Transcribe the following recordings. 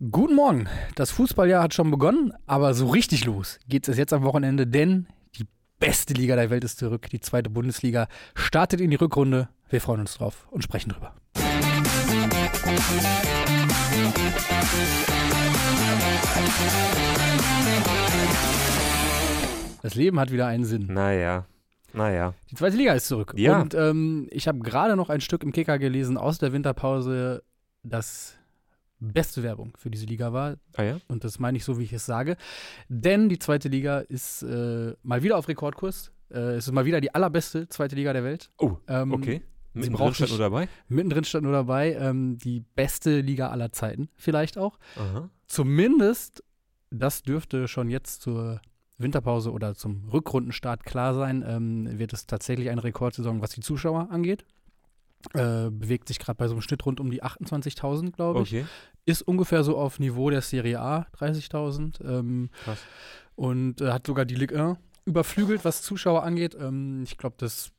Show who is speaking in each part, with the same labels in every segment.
Speaker 1: Guten Morgen. Das Fußballjahr hat schon begonnen, aber so richtig los geht es jetzt am Wochenende, denn die beste Liga der Welt ist zurück. Die zweite Bundesliga startet in die Rückrunde. Wir freuen uns drauf und sprechen drüber. Das Leben hat wieder einen Sinn.
Speaker 2: Naja, naja.
Speaker 1: Die zweite Liga ist zurück.
Speaker 2: Ja.
Speaker 1: Und ähm, ich habe gerade noch ein Stück im Kicker gelesen aus der Winterpause, das beste Werbung für diese Liga war.
Speaker 2: Ah ja?
Speaker 1: Und das meine ich so, wie ich es sage. Denn die zweite Liga ist äh, mal wieder auf Rekordkurs. Äh, es ist mal wieder die allerbeste zweite Liga der Welt.
Speaker 2: Oh,
Speaker 1: Ähm,
Speaker 2: okay.
Speaker 1: sie
Speaker 2: Mit
Speaker 1: braucht
Speaker 2: stand nur dabei?
Speaker 1: Mittendrin stand nur dabei, ähm, die beste Liga aller Zeiten, vielleicht auch.
Speaker 2: Aha.
Speaker 1: Zumindest, das dürfte schon jetzt zur Winterpause oder zum Rückrundenstart klar sein, ähm, wird es tatsächlich eine Rekordsaison, was die Zuschauer angeht. Äh, bewegt sich gerade bei so einem Schnitt rund um die 28.000, glaube ich.
Speaker 2: Okay.
Speaker 1: Ist ungefähr so auf Niveau der Serie A, 30.000. Ähm,
Speaker 2: Krass.
Speaker 1: und äh, hat sogar die Ligue 1 überflügelt, was Zuschauer angeht. Ähm, ich glaube, das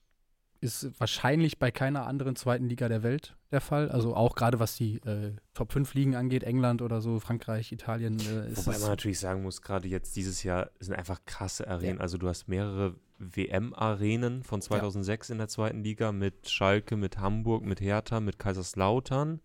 Speaker 1: ist wahrscheinlich bei keiner anderen zweiten Liga der Welt der Fall. Also auch gerade was die äh, Top 5 Ligen angeht, England oder so, Frankreich, Italien. Äh, ist
Speaker 2: Wobei man natürlich sagen muss, gerade jetzt dieses Jahr sind einfach krasse Arenen. Also du hast mehrere WM-Arenen von 2006 in der zweiten Liga mit Schalke, mit Hamburg, mit Hertha, mit Kaiserslautern,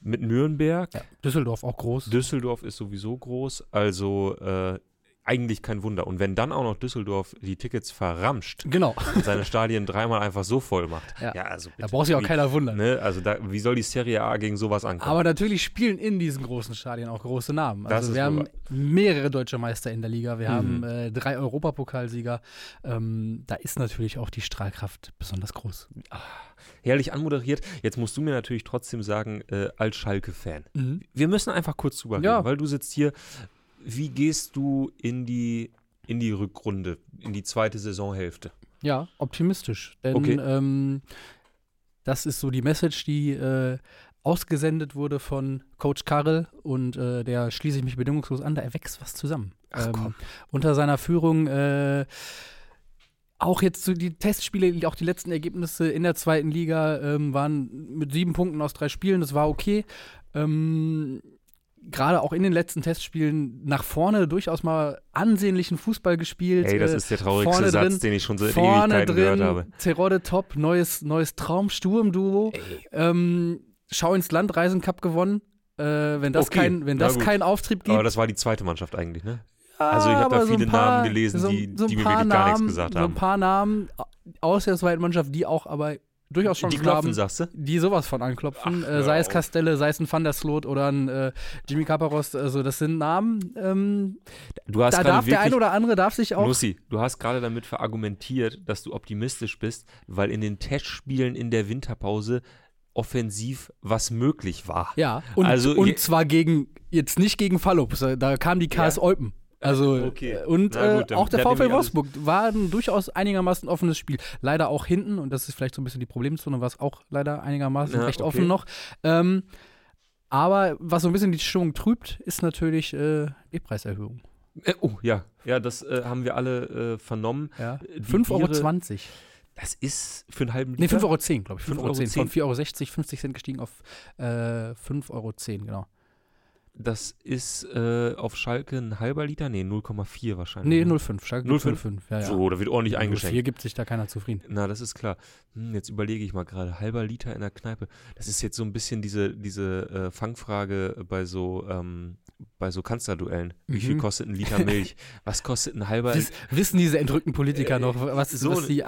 Speaker 2: mit Nürnberg.
Speaker 1: ja, Düsseldorf auch groß.
Speaker 2: Düsseldorf ist sowieso groß, also äh, eigentlich kein Wunder. Und wenn dann auch noch Düsseldorf die Tickets verramscht
Speaker 1: genau.
Speaker 2: und seine Stadien dreimal einfach so voll macht,
Speaker 1: Ja.
Speaker 2: also
Speaker 1: Da
Speaker 2: bitte,
Speaker 1: braucht sich auch keiner wundern.
Speaker 2: Ne? Also da, wie soll die Serie A gegen sowas ankommen?
Speaker 1: Aber natürlich spielen in diesen großen Stadien auch große Namen. Also wir haben mehrere deutsche Meister in der Liga. Wir
Speaker 2: Mhm.
Speaker 1: haben äh, drei Europapokalsieger. Ähm, da ist natürlich auch die Strahlkraft besonders groß.
Speaker 2: Herrlich anmoderiert. Jetzt musst du mir natürlich trotzdem sagen, äh, als Schalke-Fan. Wir müssen einfach kurz drüber
Speaker 1: Ja.
Speaker 2: reden, weil du sitzt hier. Wie gehst du in die, in die Rückrunde, in die zweite Saisonhälfte?
Speaker 1: Ja, optimistisch. Denn
Speaker 2: Okay.
Speaker 1: ähm, das ist so die Message, die äh, ausgesendet wurde von Coach Karel und äh, der schließe ich mich bedingungslos an, da wächst was zusammen.
Speaker 2: Ach, komm.
Speaker 1: Unter seiner Führung äh, auch jetzt so die Testspiele, auch die letzten Ergebnisse in der zweiten Liga ähm, waren mit sieben Punkten aus drei Spielen, das war okay. Ähm, Gerade auch in den letzten Testspielen nach vorne durchaus mal ansehnlichen Fußball gespielt.
Speaker 2: Ey, das
Speaker 1: äh,
Speaker 2: ist der traurigste
Speaker 1: vorne
Speaker 2: Satz,
Speaker 1: drin-
Speaker 2: den ich schon seit
Speaker 1: Vorne
Speaker 2: Ewigkeiten gehört habe.
Speaker 1: drin, Terodde top, neues, neues Traum-Sturm-Duo. Ähm, Schau ins Land, Reisen Cup gewonnen. Äh, wenn das,
Speaker 2: Okay,
Speaker 1: kein, wenn das keinen Auftrieb gibt.
Speaker 2: Aber das war die zweite Mannschaft eigentlich, ne? also ich hab da viele
Speaker 1: paar,
Speaker 2: Namen gelesen,
Speaker 1: so,
Speaker 2: die-
Speaker 1: so ein
Speaker 2: die mir
Speaker 1: paar
Speaker 2: wirklich gar nichts
Speaker 1: Namen,
Speaker 2: gesagt
Speaker 1: So ein
Speaker 2: haben.
Speaker 1: paar Namen aus der zweiten Mannschaft, die auch aber durchaus schon
Speaker 2: die klopfen,
Speaker 1: haben,
Speaker 2: sagst du?
Speaker 1: die sowas von anklopfen.
Speaker 2: Ach,
Speaker 1: äh, sei es. Castelle, sei es ein Van der Sloot oder ein äh, Jimmy Kaparos. Also das sind Namen, ähm,
Speaker 2: Du hast
Speaker 1: da darf der
Speaker 2: wirklich
Speaker 1: ein oder andere darf sich auch
Speaker 2: Nussi, du hast gerade damit verargumentiert, dass du optimistisch bist, weil in den Testspielen in der Winterpause offensiv was möglich war.
Speaker 1: Ja, und,
Speaker 2: Also
Speaker 1: und zwar gegen, jetzt nicht gegen Fallups, äh, da kam die KS
Speaker 2: Ja.
Speaker 1: Eupen. Also,
Speaker 2: Okay.
Speaker 1: äh, und
Speaker 2: Na gut,
Speaker 1: äh, auch der VfL Wolfsburg war ein durchaus einigermaßen offenes Spiel. Leider auch hinten, und das ist vielleicht so ein bisschen die Problemzone, war es auch leider einigermaßen
Speaker 2: Ja,
Speaker 1: recht
Speaker 2: okay.
Speaker 1: offen noch. Ähm, aber was so ein bisschen die Stimmung trübt, ist natürlich äh, die Preiserhöhung.
Speaker 2: Äh, oh, ja. Ja, das äh, haben wir alle äh, vernommen.
Speaker 1: Ja.
Speaker 2: Die
Speaker 1: 5,20 Euro.
Speaker 2: Biere- Das ist für einen halben
Speaker 1: Nee,
Speaker 2: Liter.
Speaker 1: 5,10 Euro, glaube ich. 5,10 Euro.
Speaker 2: 5,10
Speaker 1: Von 4,60 Euro, 50 Cent gestiegen auf äh, 5,10 Euro, genau.
Speaker 2: Das ist äh, auf Schalke ein halber Liter? Nee, 0,4 wahrscheinlich.
Speaker 1: Nee,
Speaker 2: ne?
Speaker 1: 0,5. Schalke
Speaker 2: 0,5?
Speaker 1: 0,5. Ja, ja.
Speaker 2: So, da wird ordentlich eingeschenkt.
Speaker 1: Hier gibt sich da keiner zufrieden.
Speaker 2: Na, das ist klar. Hm, jetzt überlege ich mal gerade, halber Liter in der Kneipe. Das ist jetzt so ein bisschen diese, diese äh, Fangfrage bei so, ähm, bei so Kanzlerduellen. Wie viel
Speaker 1: Mhm.
Speaker 2: kostet ein Liter Milch? was kostet ein halber
Speaker 1: Wiss, wissen diese entrückten Politiker noch, was,
Speaker 2: so
Speaker 1: was,
Speaker 2: ne-
Speaker 1: die,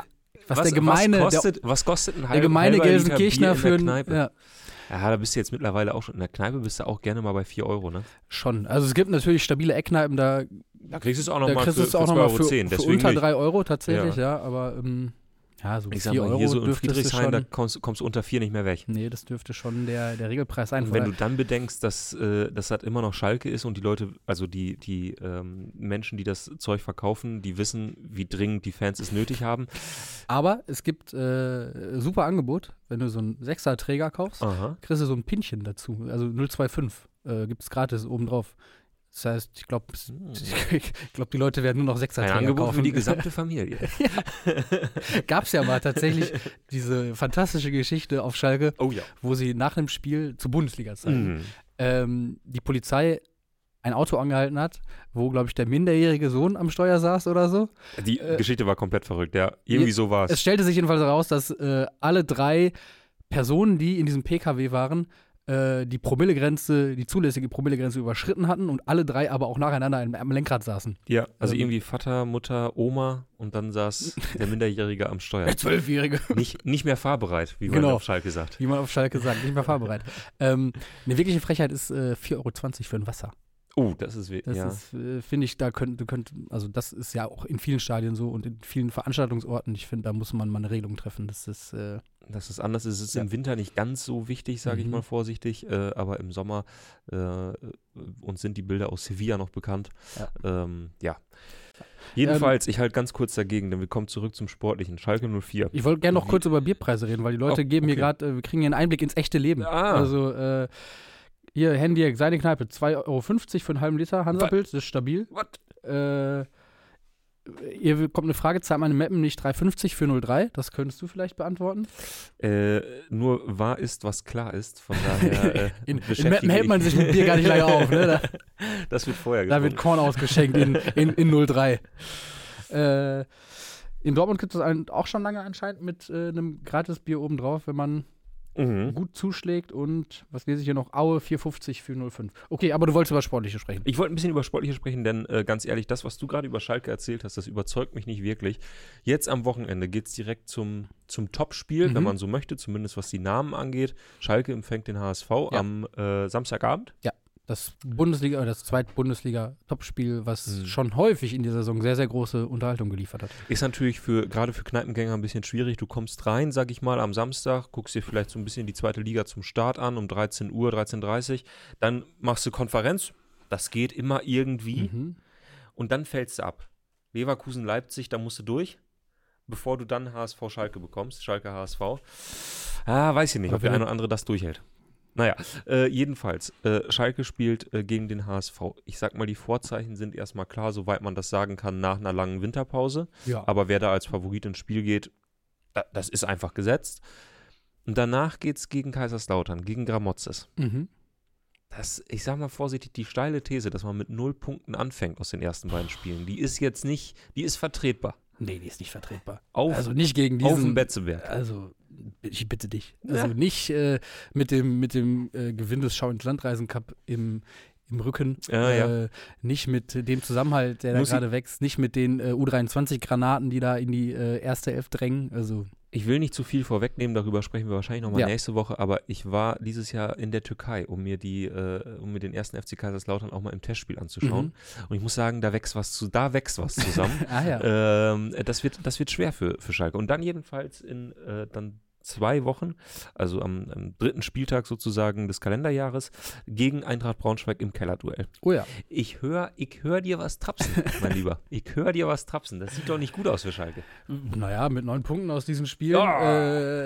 Speaker 1: was, der gemeine,
Speaker 2: was kostet, was kostet ein
Speaker 1: der,
Speaker 2: halber,
Speaker 1: der gemeine Gelsenkirchner für
Speaker 2: in
Speaker 1: ein,
Speaker 2: der Kneipe?
Speaker 1: ja,
Speaker 2: Ja. da bist du jetzt mittlerweile auch schon. In der Kneipe bist du auch gerne mal bei 4 Euro, ne?
Speaker 1: schon. Also es gibt natürlich stabile Eckkneipen, da,
Speaker 2: Da kriegst du es auch nochmal
Speaker 1: kriegst
Speaker 2: für,
Speaker 1: du es auch
Speaker 2: für 2,10
Speaker 1: nochmal
Speaker 2: Euro.
Speaker 1: für,
Speaker 2: 10,
Speaker 1: für unter
Speaker 2: nicht.
Speaker 1: 3 Euro tatsächlich, ja, aber ähm, ja, so
Speaker 2: Ich sag
Speaker 1: 4
Speaker 2: mal,
Speaker 1: Euro
Speaker 2: hier so in Friedrichshain, da kommst, kommst du unter 4 nicht mehr weg.
Speaker 1: nee, das dürfte schon der, der Regelpreis sein.
Speaker 2: Und wenn du dann bedenkst, dass, äh, dass das immer noch Schalke ist und die Leute, also die, die ähm, Menschen, die das Zeug verkaufen, die wissen, wie dringend die Fans es nötig haben.
Speaker 1: aber es gibt äh, super Angebot, wenn du so einen Sechser-Träger kaufst,
Speaker 2: Aha.
Speaker 1: kriegst du so ein Pinchen dazu, also 025 äh, gibt es gratis obendrauf. Das heißt, ich glaube,
Speaker 2: Hm.
Speaker 1: ich glaub, die Leute werden nur noch
Speaker 2: Ein
Speaker 1: Sechserträger
Speaker 2: Angebot
Speaker 1: kaufen.
Speaker 2: für die gesamte Familie.
Speaker 1: Gab es ja mal tatsächlich diese fantastische Geschichte auf Schalke,
Speaker 2: Oh ja.
Speaker 1: wo sie nach dem Spiel zur Bundesliga-Zeiten
Speaker 2: Mhm.
Speaker 1: ähm, die Polizei ein Auto angehalten hat, wo, glaube ich, der minderjährige Sohn am Steuer saß oder so.
Speaker 2: Die
Speaker 1: Äh,
Speaker 2: Geschichte war komplett verrückt, ja. Irgendwie so war
Speaker 1: Es
Speaker 2: es.
Speaker 1: stellte sich jedenfalls heraus, dass äh, alle drei Personen, die in diesem PKW waren, äh, die Promillegrenze, die zulässige Promillegrenze überschritten hatten und alle drei aber auch nacheinander am- Lenkrad saßen.
Speaker 2: Ja, also
Speaker 1: ähm,
Speaker 2: irgendwie Vater, Mutter, Oma und dann saß der Minderjährige am Steuer.
Speaker 1: Der Zwölfjährige.
Speaker 2: Nicht, nicht mehr fahrbereit, wie man
Speaker 1: Genau.
Speaker 2: auf Schalke sagt.
Speaker 1: Wie man auf Schalke sagt, nicht mehr fahrbereit. ähm, eine wirkliche Frechheit ist äh, 4,20 Euro für ein Wasser.
Speaker 2: Oh, das ist, we-
Speaker 1: Das
Speaker 2: ja.
Speaker 1: ist, äh, finde ich, da könnte, könnte, also das ist ja auch in vielen Stadien so und in vielen Veranstaltungsorten. Ich finde, da muss man mal eine Regelung treffen. Das ist, äh,
Speaker 2: Das ist anders. Es ist
Speaker 1: Ja.
Speaker 2: im Winter nicht ganz so wichtig, sage ich
Speaker 1: Mhm.
Speaker 2: mal vorsichtig, äh, aber im Sommer äh, uns sind die Bilder aus Sevilla noch bekannt.
Speaker 1: Ja.
Speaker 2: Ähm, ja. Jedenfalls, ich halte ganz kurz dagegen, denn wir kommen zurück zum Sportlichen. Schalke 04.
Speaker 1: ich wollte gerne noch
Speaker 2: Wie-
Speaker 1: kurz über Bierpreise reden, weil die Leute
Speaker 2: Oh,
Speaker 1: geben mir
Speaker 2: okay.
Speaker 1: gerade, äh, wir kriegen hier einen Einblick ins echte Leben.
Speaker 2: Ah.
Speaker 1: Also, äh, hier, Handy, seine Kneipe, 2,50 Euro für einen halben Liter Hansapilz, das ist stabil.
Speaker 2: What?
Speaker 1: Äh, hier kommt eine Frage, zahlt meine Mappen nicht 3,50 für 0,3? Das könntest du vielleicht beantworten.
Speaker 2: Äh, nur wahr ist, was klar ist. Von daher äh,
Speaker 1: In, in Mappen hält man
Speaker 2: ich-
Speaker 1: sich mit Bier gar nicht lange auf, ne? Da,
Speaker 2: Das wird vorher
Speaker 1: da wird. Korn ausgeschenkt in, in, in 0,3. Äh, in Dortmund gibt es auch schon lange anscheinend mit äh, einem Gratisbier obendrauf, wenn man
Speaker 2: Mhm.
Speaker 1: gut zuschlägt und, was lese ich hier noch, Aue 4,50 für 0,5. Okay, aber du wolltest über Sportliche sprechen.
Speaker 2: Ich wollte ein bisschen über Sportliche sprechen, denn äh, ganz ehrlich, das, was du gerade über Schalke erzählt hast, das überzeugt mich nicht wirklich. Jetzt am Wochenende geht es direkt zum, zum Topspiel,
Speaker 1: Mhm.
Speaker 2: wenn man so möchte, zumindest was die Namen angeht. Schalke empfängt den HSV
Speaker 1: Ja.
Speaker 2: am äh, Samstagabend.
Speaker 1: Das Bundesliga, oder das Zweit-Bundesliga-Topspiel, was
Speaker 2: Mhm.
Speaker 1: schon häufig in dieser Saison sehr, sehr große Unterhaltung geliefert hat.
Speaker 2: Ist natürlich für gerade für Kneipengänger ein bisschen schwierig. Du kommst rein, sag ich mal, am Samstag, guckst dir vielleicht so ein bisschen die zweite Liga zum Start an um 13 Uhr, 13.30 Uhr. Dann machst du Konferenz. Das geht immer irgendwie.
Speaker 1: Mhm.
Speaker 2: Und dann fällst du ab. Leverkusen, Leipzig, da musst du durch, bevor du dann HSV Schalke bekommst. Schalke HSV. Ah, weiß ich nicht,
Speaker 1: Aber
Speaker 2: ob der eine oder andere das durchhält. Naja, äh, jedenfalls, äh, Schalke spielt äh, gegen den HSV. Ich sag mal, die Vorzeichen sind erstmal klar, soweit man das sagen kann, nach einer langen Winterpause.
Speaker 1: Ja.
Speaker 2: Aber wer da als Favorit ins Spiel geht, da, das ist einfach gesetzt. Und danach geht es gegen Kaiserslautern, gegen Gramozis.
Speaker 1: Mhm.
Speaker 2: Das, ich sag mal vorsichtig, die steile These, dass man mit null Punkten anfängt aus den ersten beiden Spielen, die ist jetzt nicht, die ist vertretbar.
Speaker 1: Nee, die ist nicht vertretbar.
Speaker 2: Auf,
Speaker 1: Also nicht gegen
Speaker 2: auf
Speaker 1: diesen.
Speaker 2: dem Betzeberg.
Speaker 1: Also, ich bitte dich.
Speaker 2: Ja.
Speaker 1: Also nicht äh, mit dem, mit dem äh, Gewinn des Schau- und Landreisen Cup im, im Rücken.
Speaker 2: Ja, ja.
Speaker 1: Äh, nicht mit dem Zusammenhalt, der da
Speaker 2: Muss ich-
Speaker 1: gerade wächst. Nicht mit den äh, U23-Granaten, die da in die äh, erste Elf drängen. Also,
Speaker 2: Ich will nicht zu viel vorwegnehmen, darüber sprechen wir wahrscheinlich nochmal
Speaker 1: Ja.
Speaker 2: nächste Woche, aber ich war dieses Jahr in der Türkei, um mir die, äh, um mir den ersten FC Kaiserslautern auch mal im Testspiel anzuschauen.
Speaker 1: Mhm.
Speaker 2: Und ich muss sagen, da wächst was zu, da wächst was zusammen.
Speaker 1: ah ja.
Speaker 2: ähm, das, wird, das wird schwer für, für Schalke. Und dann jedenfalls in äh, dann zwei Wochen, also am, am dritten Spieltag sozusagen des Kalenderjahres, gegen Eintracht Braunschweig im Kellerduell.
Speaker 1: oh ja.
Speaker 2: Ich höre ich hör dir was trapsen, mein Lieber. Ich höre dir was trapsen. Das sieht doch nicht gut aus für Schalke.
Speaker 1: Naja, mit neun Punkten aus diesen Spielen
Speaker 2: Ja.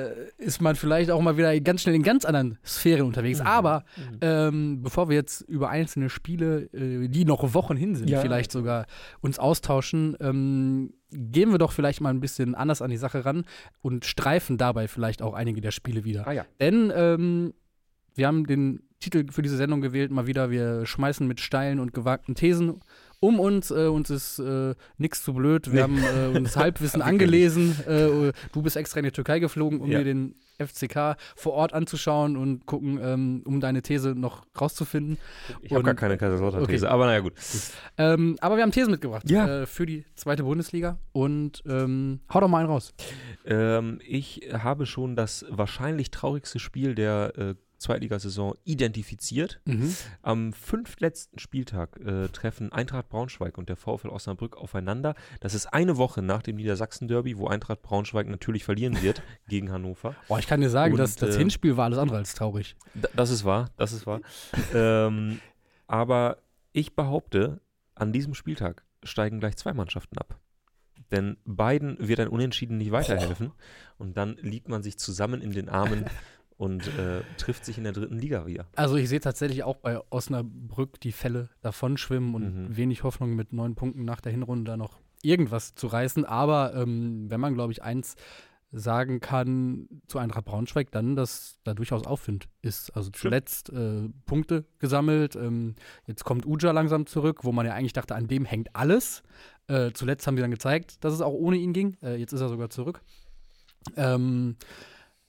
Speaker 1: äh, ist man vielleicht auch mal wieder ganz schnell in ganz anderen Sphären unterwegs.
Speaker 2: Mhm.
Speaker 1: Aber ähm, bevor wir jetzt über einzelne Spiele, äh, die noch Wochen hin sind,
Speaker 2: Ja.
Speaker 1: vielleicht sogar uns austauschen, ähm, gehen wir doch vielleicht mal ein bisschen anders an die Sache ran und streifen dabei vielleicht auch einige der Spiele wieder.
Speaker 2: Ah ja.
Speaker 1: Denn ähm, wir haben den Titel für diese Sendung gewählt, mal wieder, wir schmeißen mit steilen und gewagten Thesen um uns. Äh, uns ist äh, nichts zu blöd. Wir
Speaker 2: Nee.
Speaker 1: haben äh, uns Halbwissen angelesen. Äh, du bist extra in die Türkei geflogen, um
Speaker 2: Ja.
Speaker 1: dir den FCK vor Ort anzuschauen und gucken, ähm, um deine These noch rauszufinden.
Speaker 2: Ich habe gar keine Kaiserslautern-These,
Speaker 1: Okay.
Speaker 2: aber naja, gut.
Speaker 1: Ähm, aber wir haben Thesen mitgebracht
Speaker 2: Ja.
Speaker 1: äh, für die zweite Bundesliga. Und ähm, hau doch mal einen raus.
Speaker 2: Ähm, ich habe schon das wahrscheinlich traurigste Spiel der äh, Zweitligasaison identifiziert.
Speaker 1: Mhm.
Speaker 2: Am fünftletzten Spieltag äh, treffen Eintracht Braunschweig und der VfL Osnabrück aufeinander. Das ist eine Woche nach dem Niedersachsen-Derby, wo Eintracht Braunschweig natürlich verlieren wird gegen Hannover.
Speaker 1: Boah, ich kann dir sagen,
Speaker 2: Und,
Speaker 1: dass das
Speaker 2: äh,
Speaker 1: Hinspiel war alles andere als traurig.
Speaker 2: Das ist wahr, das ist wahr. ähm, aber ich behaupte, an diesem Spieltag steigen gleich zwei Mannschaften ab. Denn beiden wird ein Unentschieden nicht weiterhelfen. Und dann liegt man sich zusammen in den Armen und äh, trifft sich in der dritten Liga wieder.
Speaker 1: Also ich sehe tatsächlich auch bei Osnabrück die Fälle davon schwimmen und
Speaker 2: Mhm.
Speaker 1: wenig Hoffnung mit neun Punkten nach der Hinrunde da noch irgendwas zu reißen. Aber ähm, wenn man, glaube ich, eins sagen kann zu Eintracht Braunschweig, dann, dass da durchaus Aufwind ist. Also zuletzt äh, Punkte gesammelt. Ähm, jetzt kommt Uja langsam zurück, wo man ja eigentlich dachte, an dem hängt alles. Äh, zuletzt haben sie dann gezeigt, dass es auch ohne ihn ging. Äh, jetzt ist er sogar zurück. Ähm,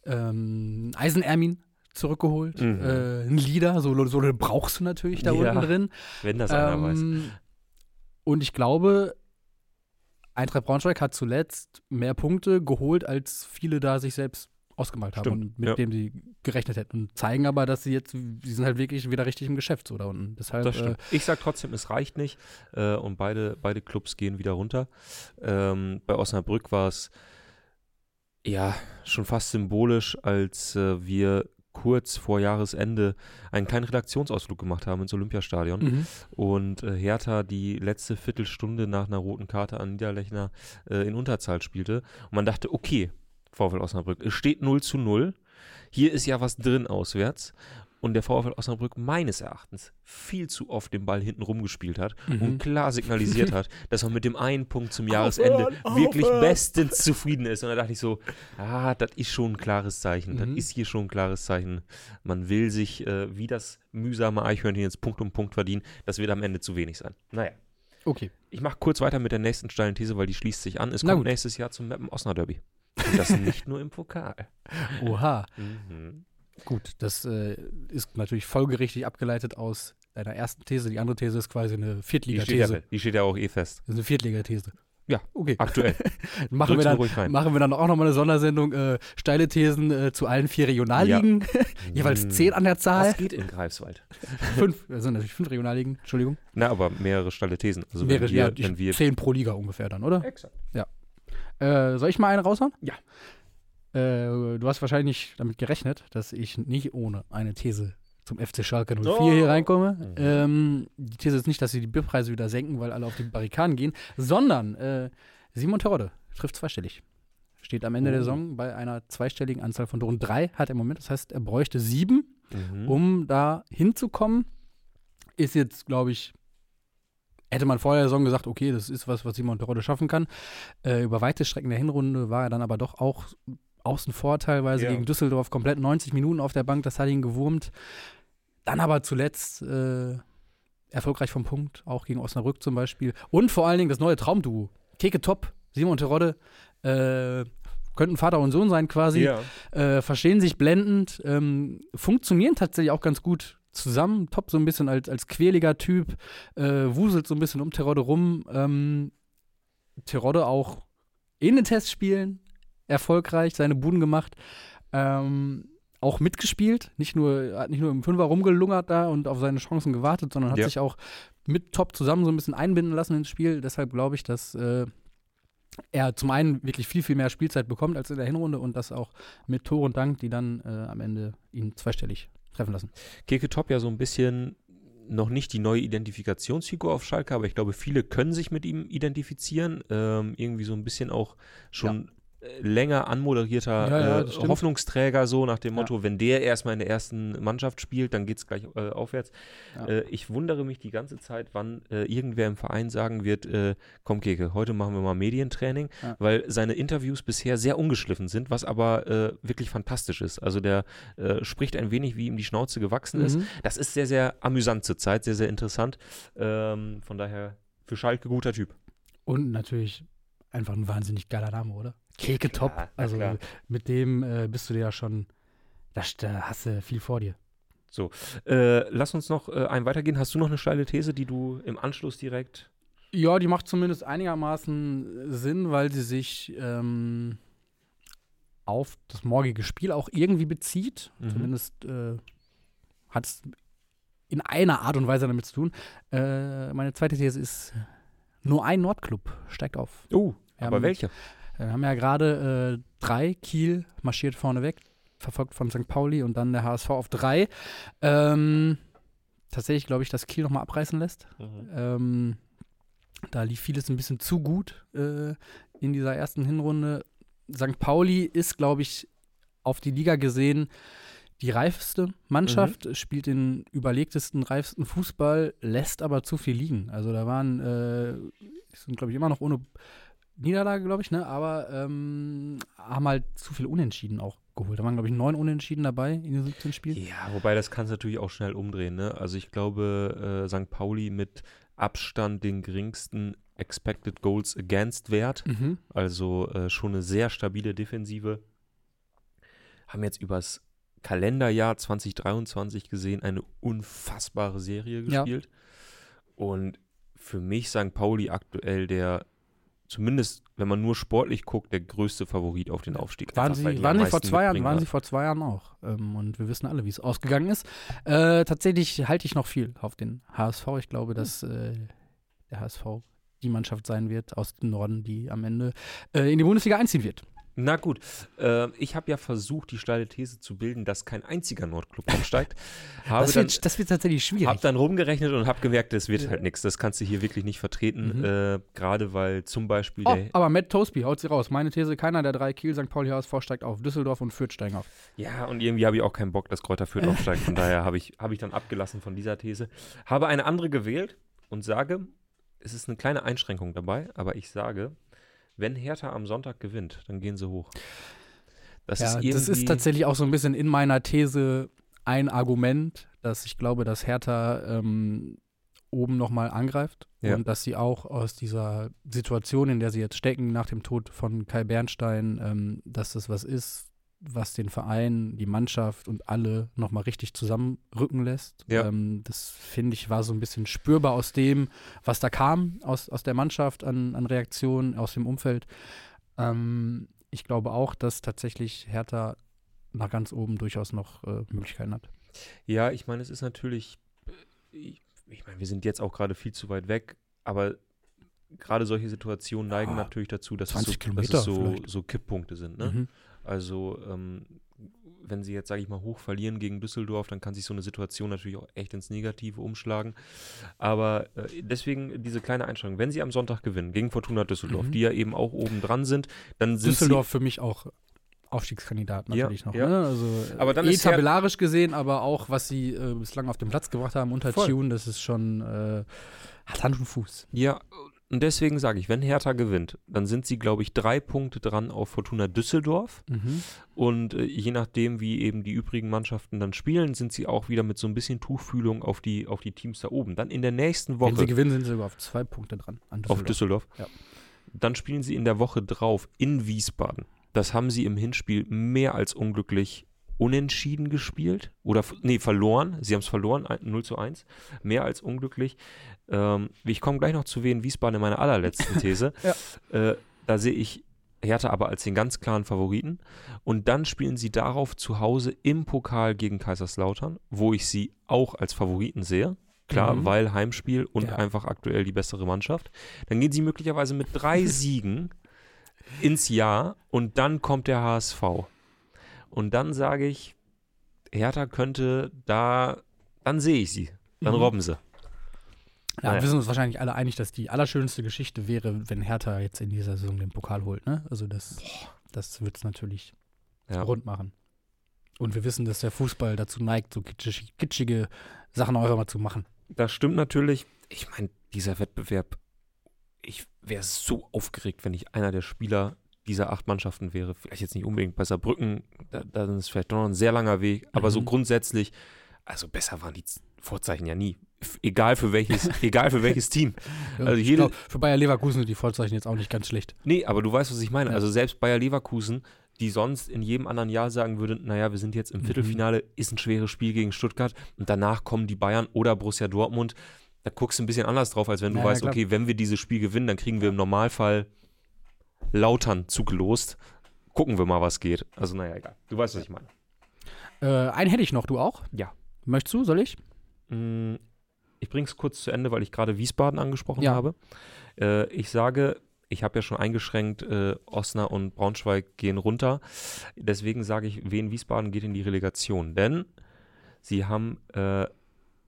Speaker 1: ähm, Eisenermin zurückgeholt.
Speaker 2: Mhm.
Speaker 1: Äh, ein Leader, so, so brauchst du natürlich da
Speaker 2: Ja,
Speaker 1: unten drin.
Speaker 2: Wenn das einer weiß.
Speaker 1: Ähm, und ich glaube, Eintracht Braunschweig hat zuletzt mehr Punkte geholt, als viele da sich selbst ausgemalt haben
Speaker 2: Stimmt,
Speaker 1: und mit
Speaker 2: ja.
Speaker 1: dem sie gerechnet hätten. Und zeigen aber, dass sie jetzt, sie sind halt wirklich wieder richtig im Geschäft so da unten. Deshalb,
Speaker 2: Das
Speaker 1: äh,
Speaker 2: ich sage trotzdem, es reicht nicht. Äh, und beide, beide Clubs gehen wieder runter. Ähm, bei Osnabrück war es ja schon fast symbolisch, als äh, wir kurz vor Jahresende einen kleinen Redaktionsausflug gemacht haben ins Olympiastadion.
Speaker 1: mhm.
Speaker 2: und äh, Hertha die letzte Viertelstunde nach einer roten Karte an Niederlechner äh, in Unterzahl spielte. Und man dachte, okay, VfL Osnabrück, es steht 0 zu 0. Hier ist ja was drin auswärts. Und der VfL Osnabrück meines Erachtens viel zu oft den Ball hinten rumgespielt hat
Speaker 1: Mhm.
Speaker 2: und klar signalisiert hat, dass man mit dem einen Punkt zum Jahresende wirklich
Speaker 1: aufhören.
Speaker 2: bestens zufrieden ist. Und da dachte ich so, ah, das ist schon ein klares Zeichen. Das
Speaker 1: Mhm.
Speaker 2: ist hier schon ein klares Zeichen. Man will sich äh, wie das mühsame Eichhörnchen jetzt Punkt um Punkt verdienen. Das wird am Ende zu wenig sein. Naja.
Speaker 1: Okay.
Speaker 2: Ich mache kurz weiter mit der nächsten steilen These, weil die schließt sich an. Es
Speaker 1: Na
Speaker 2: kommt
Speaker 1: gut.
Speaker 2: nächstes Jahr zum Meppen Osnabrück Derby. Und das nicht nur im Pokal.
Speaker 1: Oha.
Speaker 2: Mhm.
Speaker 1: Gut, das äh, ist natürlich folgerichtig abgeleitet aus deiner ersten These. Die andere These ist quasi eine
Speaker 2: Die,
Speaker 1: Viertligathese.
Speaker 2: ja, die steht ja auch eh fest.
Speaker 1: Das ist eine Viertligathese.
Speaker 2: Ja,
Speaker 1: Okay.
Speaker 2: aktuell.
Speaker 1: Machen wir, dann, machen wir dann auch nochmal eine Sondersendung. Äh, steile Thesen äh, zu allen vier Regionalligen. Jeweils
Speaker 2: Mhm.
Speaker 1: zehn an der Zahl.
Speaker 2: Das geht in Greifswald.
Speaker 1: fünf, das sind natürlich fünf Regionalligen, Entschuldigung.
Speaker 2: Na, aber mehrere steile Thesen. Also
Speaker 1: Wäre
Speaker 2: wenn wir,
Speaker 1: ja die
Speaker 2: wenn wir
Speaker 1: zehn pro Liga ungefähr dann, oder?
Speaker 2: Exakt.
Speaker 1: Äh, soll ich mal eine raushauen?
Speaker 2: Ja.
Speaker 1: Äh, du hast wahrscheinlich damit gerechnet, dass ich nicht ohne eine These zum FC Schalke 04
Speaker 2: Oh.
Speaker 1: hier reinkomme.
Speaker 2: Mhm.
Speaker 1: Ähm, die These ist nicht, dass sie die Bierpreise wieder senken, weil alle auf die Barrikaden gehen, sondern äh, Simon Terodde trifft zweistellig. Steht am Ende der
Speaker 2: Oh.
Speaker 1: Saison bei einer zweistelligen Anzahl von Toren. Drei hat er im Moment, das heißt, er bräuchte sieben.
Speaker 2: Mhm.
Speaker 1: um da hinzukommen, ist jetzt, glaube ich, hätte man vor der Saison gesagt, okay, das ist was, was Simon Terodde schaffen kann. Äh, über weite Strecken der Hinrunde war er dann aber doch auch außen vor teilweise
Speaker 2: Ja.
Speaker 1: gegen Düsseldorf komplett 90 Minuten auf der Bank, das hat ihn gewurmt. Dann aber zuletzt äh, erfolgreich vom Punkt, auch gegen Osnabrück zum Beispiel. Und vor allen Dingen das neue Traumduo. Keke Top, Simon Terodde, äh, könnten Vater und Sohn sein quasi
Speaker 2: ja.
Speaker 1: äh, verstehen sich blendend, ähm, funktionieren tatsächlich auch ganz gut zusammen. Top so ein bisschen als, als quäliger Typ, äh, wuselt so ein bisschen um Terodde rum. Ähm, Terodde auch in den Testspielen erfolgreich, seine Buden gemacht. Ähm, auch mitgespielt, nicht nur, hat nicht nur im Fünfer rumgelungert da und auf seine Chancen gewartet, sondern hat
Speaker 2: Ja.
Speaker 1: sich auch mit Top zusammen so ein bisschen einbinden lassen ins Spiel. Deshalb glaube ich, dass äh, er zum einen wirklich viel, viel mehr Spielzeit bekommt als in der Hinrunde und das auch mit Tor und Dank, die dann äh, am Ende ihn zweistellig treffen lassen.
Speaker 2: Keke Top ja so ein bisschen noch nicht die neue Identifikationsfigur auf Schalke, aber ich glaube, viele können sich mit ihm identifizieren. Ähm, irgendwie so ein bisschen auch schon äh, länger anmoderierter
Speaker 1: Ja, ja,
Speaker 2: äh. Hoffnungsträger, so nach dem
Speaker 1: Ja.
Speaker 2: Motto, wenn der erstmal in der ersten Mannschaft spielt, dann geht es gleich äh, aufwärts.
Speaker 1: Ja.
Speaker 2: Äh, ich wundere mich die ganze Zeit, wann äh, irgendwer im Verein sagen wird, äh, komm Keke, heute machen wir mal Medientraining,
Speaker 1: Ja.
Speaker 2: weil seine Interviews bisher sehr ungeschliffen sind, was aber äh, wirklich fantastisch ist. Also der spricht ein wenig, wie ihm die Schnauze gewachsen ist.
Speaker 1: Mhm.
Speaker 2: Das ist sehr, sehr amüsant zurzeit, sehr, sehr interessant. Ähm, von daher für Schalke guter Typ.
Speaker 1: Und natürlich einfach ein wahnsinnig geiler Name, oder? Keke Top.
Speaker 2: na
Speaker 1: Also
Speaker 2: klar.
Speaker 1: mit dem äh, bist du dir ja schon, da, da hast du viel vor dir.
Speaker 2: Äh, lass uns noch äh, einen weitergehen. Hast du noch eine steile These, die du im Anschluss direkt.
Speaker 1: Ja, die macht zumindest einigermaßen Sinn, weil sie sich ähm, auf das morgige Spiel auch irgendwie bezieht.
Speaker 2: Mhm.
Speaker 1: Zumindest äh, hat es in einer Art und Weise damit zu tun. Äh, meine zweite These ist, nur ein Nordclub steigt auf.
Speaker 2: Oh, aber
Speaker 1: haben-
Speaker 2: welche?
Speaker 1: Wir haben ja gerade äh, drei, Kiel marschiert vorne weg, verfolgt von St. Pauli und dann der HSV auf drei. Ähm, tatsächlich glaube ich, dass Kiel nochmal abreißen lässt. Ähm, da lief vieles ein bisschen zu gut äh, in dieser ersten Hinrunde. St. Pauli ist, glaube ich, auf die Liga gesehen die reifeste Mannschaft, mhm. spielt den überlegtesten, reifsten Fußball, lässt aber zu viel liegen. Also da waren, äh, sind glaube ich immer noch ohne Niederlage, glaube ich, ne? aber ähm, haben halt zu viel Unentschieden auch geholt. Da waren, glaube ich, neun Unentschieden dabei in den 17 Spielen.
Speaker 2: Ja, wobei das kann es natürlich auch schnell umdrehen. Ne? Also ich glaube, äh, St. Pauli mit Abstand den geringsten Expected Goals Against Wert, mhm. also äh, schon eine sehr stabile Defensive, haben jetzt übers Kalenderjahr 2023 gesehen eine unfassbare Serie gespielt. Ja. Und für mich St. Pauli aktuell der zumindest, wenn man nur sportlich guckt, der größte Favorit auf den Aufstieg.
Speaker 1: Waren, sie, waren sie vor zwei Jahren, waren sie vor zwei Jahren auch. Ähm, und wir wissen alle, wie es ausgegangen ist. Äh, tatsächlich halte ich noch viel auf den HSV. Ich glaube, dass äh, der HSV die Mannschaft sein wird aus dem Norden, die am Ende äh, in die Bundesliga einziehen wird.
Speaker 2: Na gut, äh, ich habe ja versucht, die steile These zu bilden, dass kein einziger Nordclub aufsteigt.
Speaker 1: das, wird, dann, das wird tatsächlich schwierig.
Speaker 2: Habe dann rumgerechnet und habe gemerkt, das wird halt nichts. Das kannst du hier wirklich nicht vertreten. Mhm. Äh, Gerade weil zum Beispiel.
Speaker 1: Oh, aber Matt Tosby haut sie raus. Meine These: keiner der drei Kiel, St. Pauli, HSV steigt auf. Düsseldorf und Fürth steigen auf.
Speaker 2: Ja, und irgendwie habe ich auch keinen Bock, dass Kräuter Fürth aufsteigt. Von daher habe ich, hab ich dann abgelassen von dieser These. Habe eine andere gewählt und sage, es ist eine kleine Einschränkung dabei, aber ich sage, wenn Hertha am Sonntag gewinnt, dann gehen sie hoch.
Speaker 1: Das, ja, ist das ist tatsächlich auch so ein bisschen in meiner These ein Argument, dass ich glaube, dass Hertha ähm, oben nochmal angreift ja. und dass sie auch aus dieser Situation, in der sie jetzt stecken, nach dem Tod von Kai Bernstein, ähm, dass das was ist, was den Verein, die Mannschaft und alle nochmal richtig zusammenrücken lässt. Ja. Ähm, das finde ich war so ein bisschen spürbar aus dem, was da kam, aus, aus der Mannschaft an, an Reaktionen, aus dem Umfeld. Ähm, ich glaube auch, dass tatsächlich Hertha nach ganz oben durchaus noch äh, Möglichkeiten hat.
Speaker 2: Ja, ich meine, es ist natürlich, ich, ich meine, wir sind jetzt auch gerade viel zu weit weg, aber gerade solche Situationen neigen ja, natürlich dazu, dass es so, dass es so, so Kipppunkte sind. Ne? Mhm. Also ähm, wenn sie jetzt, sage ich mal, hoch verlieren gegen Düsseldorf, dann kann sich so eine Situation natürlich auch echt ins Negative umschlagen. Aber äh, deswegen diese kleine Einschränkung. Wenn sie am Sonntag gewinnen gegen Fortuna Düsseldorf, mhm. die ja eben auch oben dran sind, dann sind
Speaker 1: Düsseldorf für mich auch Aufstiegskandidat natürlich
Speaker 2: ja,
Speaker 1: noch.
Speaker 2: Ja.
Speaker 1: Ne? Also aber dann eh tabellarisch gesehen, aber auch was sie äh, bislang auf den Platz gebracht haben unter Voll. Tune, das ist schon äh, hat Hand und Fuß.
Speaker 2: Ja, und deswegen sage ich, wenn Hertha gewinnt, dann sind sie, glaube ich, drei Punkte dran auf Fortuna Düsseldorf. Mhm. Und äh, je nachdem, wie eben die übrigen Mannschaften dann spielen, sind sie auch wieder mit so ein bisschen Tuchfühlung auf die, auf die Teams da oben. Dann in der nächsten Woche. Wenn
Speaker 1: sie gewinnen, sind sie sogar auf zwei Punkte dran.
Speaker 2: Düsseldorf. Auf Düsseldorf? Ja. Dann spielen sie in der Woche drauf in Wiesbaden. Das haben sie im Hinspiel mehr als unglücklich unentschieden gespielt oder nee, verloren. Sie haben es verloren, 0 zu 1. Mehr als unglücklich. Ähm, ich komme gleich noch zu Wien Wiesbaden in meiner allerletzten These. ja. äh, da sehe ich Hertha aber als den ganz klaren Favoriten. Und dann spielen sie darauf zu Hause im Pokal gegen Kaiserslautern, wo ich sie auch als Favoriten sehe. Klar, mhm. weil Heimspiel und ja. einfach aktuell die bessere Mannschaft. Dann gehen sie möglicherweise mit drei Siegen ins Jahr und dann kommt der HSV. Und dann sage ich, Hertha könnte da, dann sehe ich sie, dann mhm. robben sie.
Speaker 1: Ja, naja. wir sind uns wahrscheinlich alle einig, dass die allerschönste Geschichte wäre, wenn Hertha jetzt in dieser Saison den Pokal holt. Ne? Also das, das wird es natürlich ja. rund machen. Und wir wissen, dass der Fußball dazu neigt, so kitschig, kitschige Sachen auch immer zu machen.
Speaker 2: Das stimmt natürlich. Ich meine, dieser Wettbewerb, ich wäre so aufgeregt, wenn ich einer der Spieler dieser acht Mannschaften wäre. Vielleicht jetzt nicht unbedingt bei Saarbrücken, da, da ist vielleicht noch ein sehr langer Weg, aber mhm. so grundsätzlich, also besser waren die Vorzeichen ja nie. Egal für welches, egal für welches Team.
Speaker 1: Also jede, glaub, für Bayer Leverkusen sind die Vorzeichen jetzt auch nicht ganz schlecht.
Speaker 2: Nee, aber du weißt, was ich meine. Ja. Also selbst Bayer Leverkusen, die sonst in jedem anderen Jahr sagen würden, naja, wir sind jetzt im mhm. Viertelfinale, ist ein schweres Spiel gegen Stuttgart und danach kommen die Bayern oder Borussia Dortmund. Da guckst du ein bisschen anders drauf, als wenn du ja, weißt, ja, okay, wenn wir dieses Spiel gewinnen, dann kriegen wir im Normalfall Lautern zugelost. Gucken wir mal, was geht. Also, naja, egal. Du weißt, was ich meine.
Speaker 1: Äh, einen hätte ich noch, du auch?
Speaker 2: Ja.
Speaker 1: Möchtest du? Soll ich?
Speaker 2: Mm, ich bringe es kurz zu Ende, weil ich gerade Wiesbaden angesprochen ja. habe. Äh, ich sage, ich habe ja schon eingeschränkt, äh, Osnabrück und Braunschweig gehen runter. Deswegen sage ich, Wien Wiesbaden geht in die Relegation. Denn sie haben äh,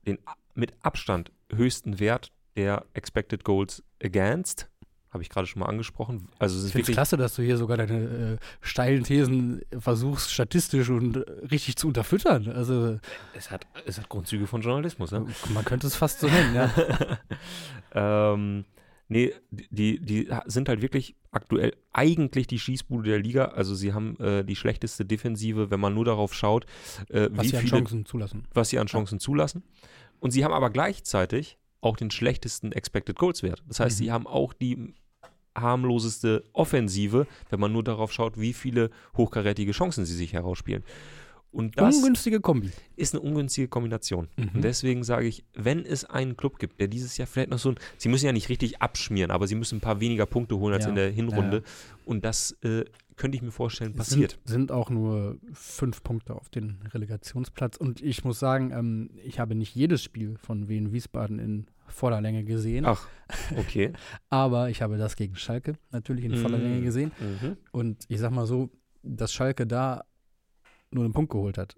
Speaker 2: den mit Abstand höchsten Wert der Expected Goals Against habe ich gerade schon mal angesprochen. Also es ist
Speaker 1: Ich finde es klasse, dass du hier sogar deine äh, steilen Thesen versuchst, statistisch und richtig zu unterfüttern. Also
Speaker 2: es hat, es hat Grundzüge von Journalismus. Ne?
Speaker 1: man könnte es fast so nennen, ja.
Speaker 2: ähm, nee, die, die sind halt wirklich aktuell eigentlich die Schießbude der Liga. Also sie haben äh, die schlechteste Defensive, wenn man nur darauf schaut, äh,
Speaker 1: Was
Speaker 2: wie
Speaker 1: sie an
Speaker 2: viele,
Speaker 1: Chancen zulassen.
Speaker 2: was sie an Chancen zulassen. Und sie haben aber gleichzeitig auch den schlechtesten Expected Goals Wert. Das heißt,
Speaker 1: Mhm.
Speaker 2: sie haben auch die harmloseste Offensive, wenn man nur darauf schaut, wie viele hochkarätige Chancen sie sich herausspielen. Und das
Speaker 1: Ungünstige Kombi.
Speaker 2: ist eine ungünstige Kombination.
Speaker 1: Mhm.
Speaker 2: Und deswegen sage ich, wenn es einen Club gibt, der dieses Jahr vielleicht noch so ein, sie müssen ja nicht richtig abschmieren, aber sie müssen ein paar weniger Punkte holen als
Speaker 1: Ja.
Speaker 2: in der Hinrunde.
Speaker 1: Ja,
Speaker 2: Und das äh, könnte ich mir vorstellen,
Speaker 1: Es
Speaker 2: passiert.
Speaker 1: Sind, sind auch nur fünf Punkte auf den Relegationsplatz. Und ich muss sagen, ähm, ich habe nicht jedes Spiel von Wien Wiesbaden in voller Länge gesehen.
Speaker 2: Ach, okay.
Speaker 1: Aber ich habe das gegen Schalke natürlich in voller
Speaker 2: Mm.
Speaker 1: Länge gesehen.
Speaker 2: Mhm.
Speaker 1: Und ich sag mal so, dass Schalke da nur einen Punkt geholt hat.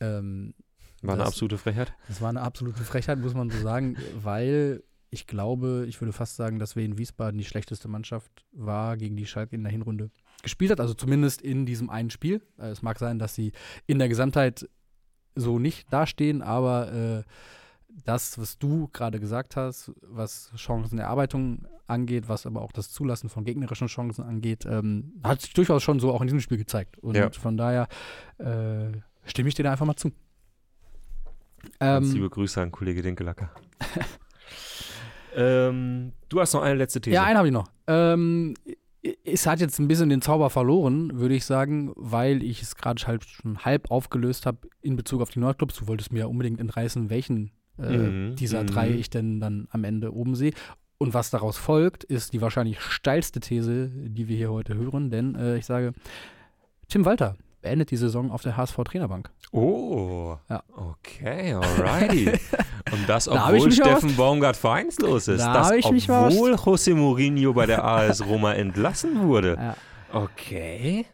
Speaker 1: Ähm,
Speaker 2: War eine
Speaker 1: Das-
Speaker 2: absolute Frechheit.
Speaker 1: das war eine absolute Frechheit, muss man so sagen, weil ich glaube, ich würde fast sagen, dass Wien Wiesbaden die schlechteste Mannschaft war, gegen die Schalke in der Hinrunde gespielt hat. Also zumindest in diesem einen Spiel. Äh, Es mag sein, dass sie in der Gesamtheit so nicht dastehen, aber äh, das, was du gerade gesagt hast, was Chancenerarbeitung angeht, was aber auch das Zulassen von gegnerischen Chancen angeht, ähm, hat sich durchaus schon so auch in diesem Spiel gezeigt. Und
Speaker 2: Ja.
Speaker 1: von daher äh, stimme ich dir da einfach mal zu. Ähm,
Speaker 2: liebe Grüße an Kollege Dinkelacker. ähm, du hast noch eine letzte These.
Speaker 1: Ja, einen habe ich noch. Ähm, es hat jetzt ein bisschen den Zauber verloren, würde ich sagen, weil ich es gerade halb, schon halb aufgelöst habe in Bezug auf die Nordclubs. Du wolltest mir ja unbedingt entreißen, welchen äh,
Speaker 2: Mhm,
Speaker 1: dieser
Speaker 2: mhm.
Speaker 1: drei ich denn dann am Ende oben sehe. Und was daraus folgt, ist die wahrscheinlich steilste These, die wir hier heute hören, denn äh, ich sage, Tim Walter beendet die Saison auf der HSV-Trainerbank.
Speaker 2: Oh,
Speaker 1: Ja.
Speaker 2: okay, alrighty. Und das,
Speaker 1: Da
Speaker 2: obwohl
Speaker 1: mal
Speaker 2: Steffen Baumgart vereinslos ist.
Speaker 1: Da
Speaker 2: das,
Speaker 1: ich
Speaker 2: obwohl José Mourinho bei der AS Roma entlassen wurde.
Speaker 1: Ja.
Speaker 2: Okay.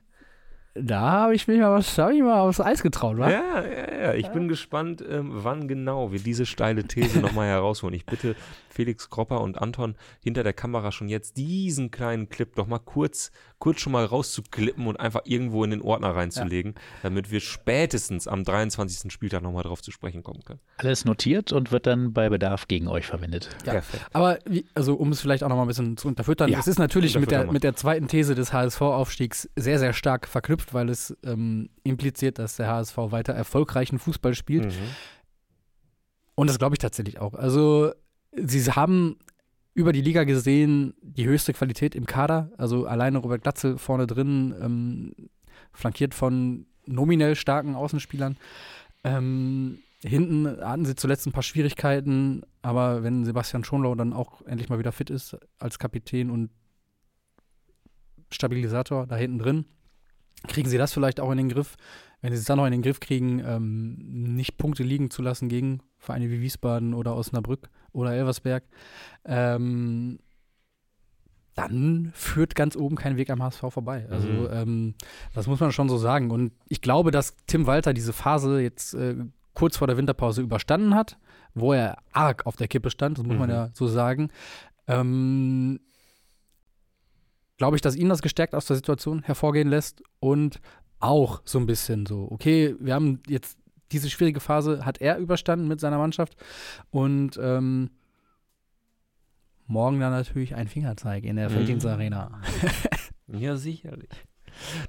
Speaker 1: Da habe ich mich mal was, hab ich mal aufs Eis getraut, wa?
Speaker 2: Ja, ja, ja. Ich bin gespannt, ähm, wann genau wir diese steile These nochmal herausholen. Ich bitte Felix Kropper und Anton hinter der Kamera schon jetzt diesen kleinen Clip doch mal kurz, kurz schon mal rauszuklippen und einfach irgendwo in den Ordner reinzulegen, damit wir spätestens am 23. Spieltag nochmal drauf zu sprechen kommen können.
Speaker 3: Alles notiert und wird dann bei Bedarf gegen euch verwendet.
Speaker 1: Ja.
Speaker 2: Perfekt.
Speaker 1: Aber wie, also um es vielleicht auch noch mal ein bisschen zu unterfüttern,
Speaker 2: Ja,
Speaker 1: es ist natürlich mit der, mit der zweiten These des HSV-Aufstiegs sehr, sehr stark verknüpft, weil es ähm, impliziert, dass der HSV weiter erfolgreichen Fußball spielt.
Speaker 2: Mhm.
Speaker 1: Und das glaube ich tatsächlich auch. Also sie haben über die Liga gesehen die höchste Qualität im Kader. Also alleine Robert Glatzel vorne drin, ähm, flankiert von nominell starken Außenspielern. Ähm, hinten hatten sie zuletzt ein paar Schwierigkeiten, aber wenn Sebastian Schonlau dann auch endlich mal wieder fit ist als Kapitän und Stabilisator da hinten drin, kriegen sie das vielleicht auch in den Griff. Wenn sie es dann noch in den Griff kriegen, ähm, nicht Punkte liegen zu lassen gegen Vereine wie Wiesbaden oder Osnabrück oder Elversberg, ähm, dann führt ganz oben kein Weg am HSV vorbei. Also
Speaker 2: Mhm.
Speaker 1: ähm, das muss man schon so sagen. Und ich glaube, dass Tim Walter diese Phase jetzt äh, kurz vor der Winterpause überstanden hat, wo er arg auf der Kippe stand, das muss man
Speaker 2: Mhm.
Speaker 1: ja so sagen. Ähm, glaube ich, dass ihn das gestärkt aus der Situation hervorgehen lässt und auch so ein bisschen so, okay, wir haben jetzt diese schwierige Phase, hat er überstanden mit seiner Mannschaft und ähm, morgen dann natürlich ein Fingerzeig in der
Speaker 2: Mhm.
Speaker 1: Felddienstarena.
Speaker 2: Ja, sicherlich.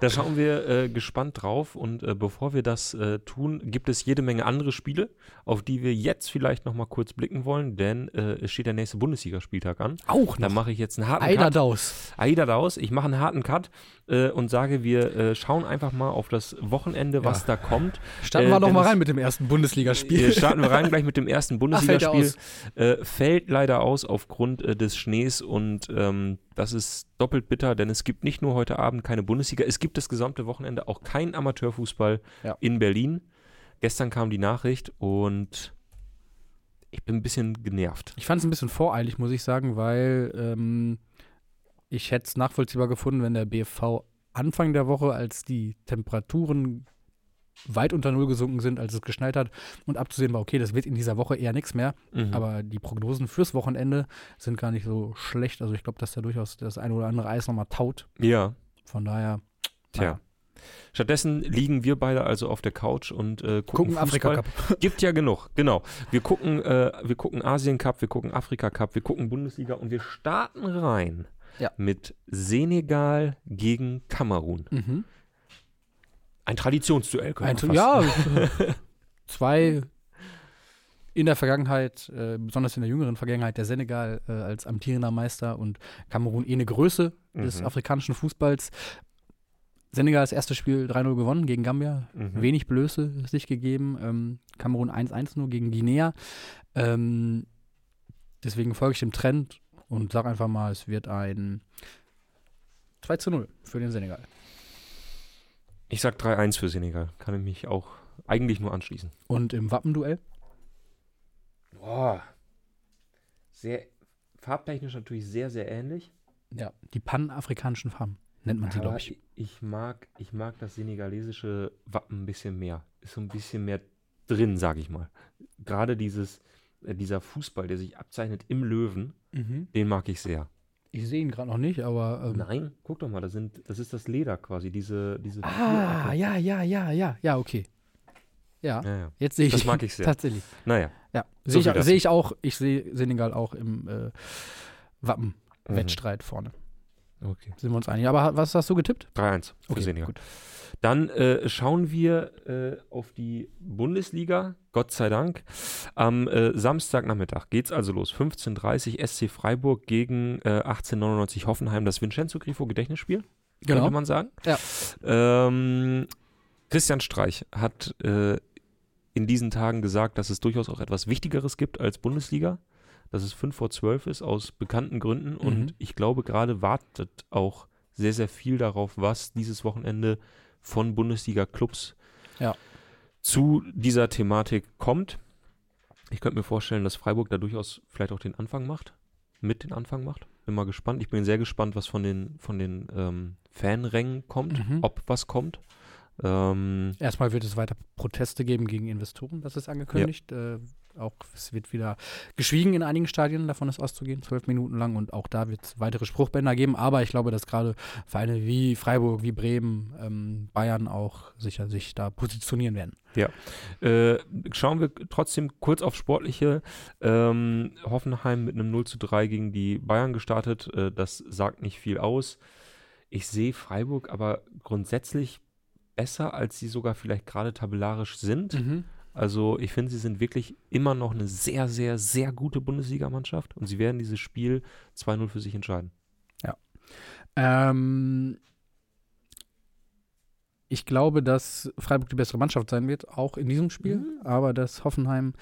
Speaker 2: Da schauen wir äh, gespannt drauf und äh, bevor wir das äh, tun, gibt es jede Menge andere Spiele, auf die wir jetzt vielleicht noch mal kurz blicken wollen, denn äh, es steht der nächste Bundesligaspieltag an.
Speaker 1: Auch
Speaker 2: Da
Speaker 1: noch.
Speaker 2: mache ich jetzt einen harten
Speaker 1: Eider
Speaker 2: Cut.
Speaker 1: Daus.
Speaker 2: Aida Daus, ich mache einen harten Cut äh, und sage, wir äh, schauen einfach mal auf das Wochenende, was
Speaker 1: Ja.
Speaker 2: da kommt.
Speaker 1: Starten
Speaker 2: Äh,
Speaker 1: wir doch mal rein mit dem ersten Bundesligaspiel.
Speaker 2: Hier starten wir rein gleich mit dem ersten
Speaker 1: Ach, fällt
Speaker 2: Bundesligaspiel. Äh, fällt leider aus aufgrund äh, des Schnees und ähm, das ist doppelt bitter, denn es gibt nicht nur heute Abend keine Bundesliga, es gibt das gesamte Wochenende auch kein Amateurfußball
Speaker 1: Ja.
Speaker 2: in Berlin. Gestern kam die Nachricht und ich bin ein bisschen genervt.
Speaker 1: Ich fand es ein bisschen voreilig, muss ich sagen, weil ähm, ich hätte es nachvollziehbar gefunden, wenn der BFV Anfang der Woche, als die Temperaturen weit unter Null gesunken sind, als es geschneit hat und abzusehen war, okay, das wird in dieser Woche eher nichts mehr.
Speaker 2: Mhm.
Speaker 1: Aber die Prognosen fürs Wochenende sind gar nicht so schlecht. Also ich glaube, dass da durchaus das eine oder andere Eis nochmal taut.
Speaker 2: ja,
Speaker 1: Von daher,
Speaker 2: tja. Stattdessen liegen wir beide also auf der Couch und äh, gucken,
Speaker 1: gucken Afrika. Cup.
Speaker 2: Gibt ja genug, genau. Wir gucken, äh, wir gucken Asien Cup, wir gucken Afrika Cup, wir gucken Bundesliga und wir starten rein
Speaker 1: Ja.
Speaker 2: mit Senegal gegen Kamerun.
Speaker 1: Mhm.
Speaker 2: Ein Traditionsduell, wir fast
Speaker 1: ja, äh, zwei in der Vergangenheit, äh, besonders in der jüngeren Vergangenheit, der Senegal äh, als amtierender Meister und Kamerun eh eine Größe des
Speaker 2: Mhm.
Speaker 1: afrikanischen Fußballs. Senegal das erste Spiel 3-0 gewonnen gegen Gambia.
Speaker 2: Mhm.
Speaker 1: Wenig Blöße sich gegeben. Ähm, Kamerun 1-1 nur gegen Guinea. Ähm, deswegen folge ich dem Trend und sage einfach mal, es wird ein 2 0 für den Senegal.
Speaker 2: Ich sag 3-1 für Senegal. Kann ich mich auch eigentlich nur anschließen.
Speaker 1: Und im Wappenduell?
Speaker 2: Boah. Sehr farbtechnisch natürlich sehr, sehr ähnlich.
Speaker 1: Ja, die panafrikanischen Farben nennt man sie, glaube ich.
Speaker 2: ich mag, ich mag das senegalesische Wappen ein bisschen mehr. Ist so ein bisschen mehr drin, sage ich mal. Gerade dieses, dieser Fußball, der sich abzeichnet im Löwen, den mag ich sehr.
Speaker 1: Ich sehe ihn gerade noch nicht, aber. Ähm,
Speaker 2: Nein, guck doch mal, das, sind, das ist das Leder quasi, diese, diese
Speaker 1: ah, ja, ja, ja, ja, ja, okay. Ja,
Speaker 2: Ja, ja.
Speaker 1: jetzt sehe ich
Speaker 2: Das mag ich sehr.
Speaker 1: Tatsächlich.
Speaker 2: Naja.
Speaker 1: Ja,
Speaker 2: So
Speaker 1: sehe ich, seh ich auch. Ich sehe Senegal auch im äh, Wappen-Wettstreit vorne.
Speaker 2: Mhm. Okay.
Speaker 1: Sind wir uns einig. Aber was hast du getippt?
Speaker 2: 3-1 für
Speaker 1: Okay,
Speaker 2: Senegal.
Speaker 1: gut.
Speaker 2: Dann äh, schauen wir äh, auf die Bundesliga, Gott sei Dank. Am äh, Samstagnachmittag geht es also los. 15.30 Uhr SC Freiburg gegen äh, 1899 Hoffenheim. Das Vincenzo Grifo Gedächtnisspiel,
Speaker 1: Genau.
Speaker 2: könnte man sagen.
Speaker 1: Ja.
Speaker 2: Ähm, Christian Streich hat äh, in diesen Tagen gesagt, dass es durchaus auch etwas Wichtigeres gibt als Bundesliga. Dass es 5 vor 12 ist, aus bekannten Gründen.
Speaker 1: Mhm.
Speaker 2: Und ich glaube, gerade wartet auch sehr, sehr viel darauf, was dieses Wochenende von Bundesliga-Clubs
Speaker 1: Ja.
Speaker 2: zu dieser Thematik kommt. Ich könnte mir vorstellen, dass Freiburg da durchaus vielleicht auch den Anfang macht, mit den Anfang macht. Bin mal gespannt. Ich bin sehr gespannt, was von den, von den ähm, Fanrängen kommt,
Speaker 1: Mhm.
Speaker 2: ob was kommt. Ähm,
Speaker 1: Erstmal wird es weiter Proteste geben gegen Investoren, das ist angekündigt. Äh, auch es wird wieder geschwiegen in einigen Stadien, davon ist auszugehen, zwölf Minuten lang. Und auch da wird es weitere Spruchbänder geben. Aber ich glaube, dass gerade Vereine wie Freiburg, wie Bremen, ähm, Bayern auch sicher sich da positionieren werden.
Speaker 2: Äh, schauen wir trotzdem kurz auf Sportliche. Ähm, Hoffenheim mit einem 0 zu 3 gegen die Bayern gestartet. Äh, das sagt nicht viel aus. Ich sehe Freiburg aber grundsätzlich besser, als sie sogar vielleicht gerade tabellarisch sind. Also ich finde, sie sind wirklich immer noch eine sehr, sehr, sehr gute Bundesligamannschaft und sie werden dieses Spiel 2-0 für sich entscheiden.
Speaker 1: Ähm, ich glaube, dass Freiburg die bessere Mannschaft sein wird, auch in diesem Spiel.
Speaker 2: Mhm.
Speaker 1: Aber dass Hoffenheim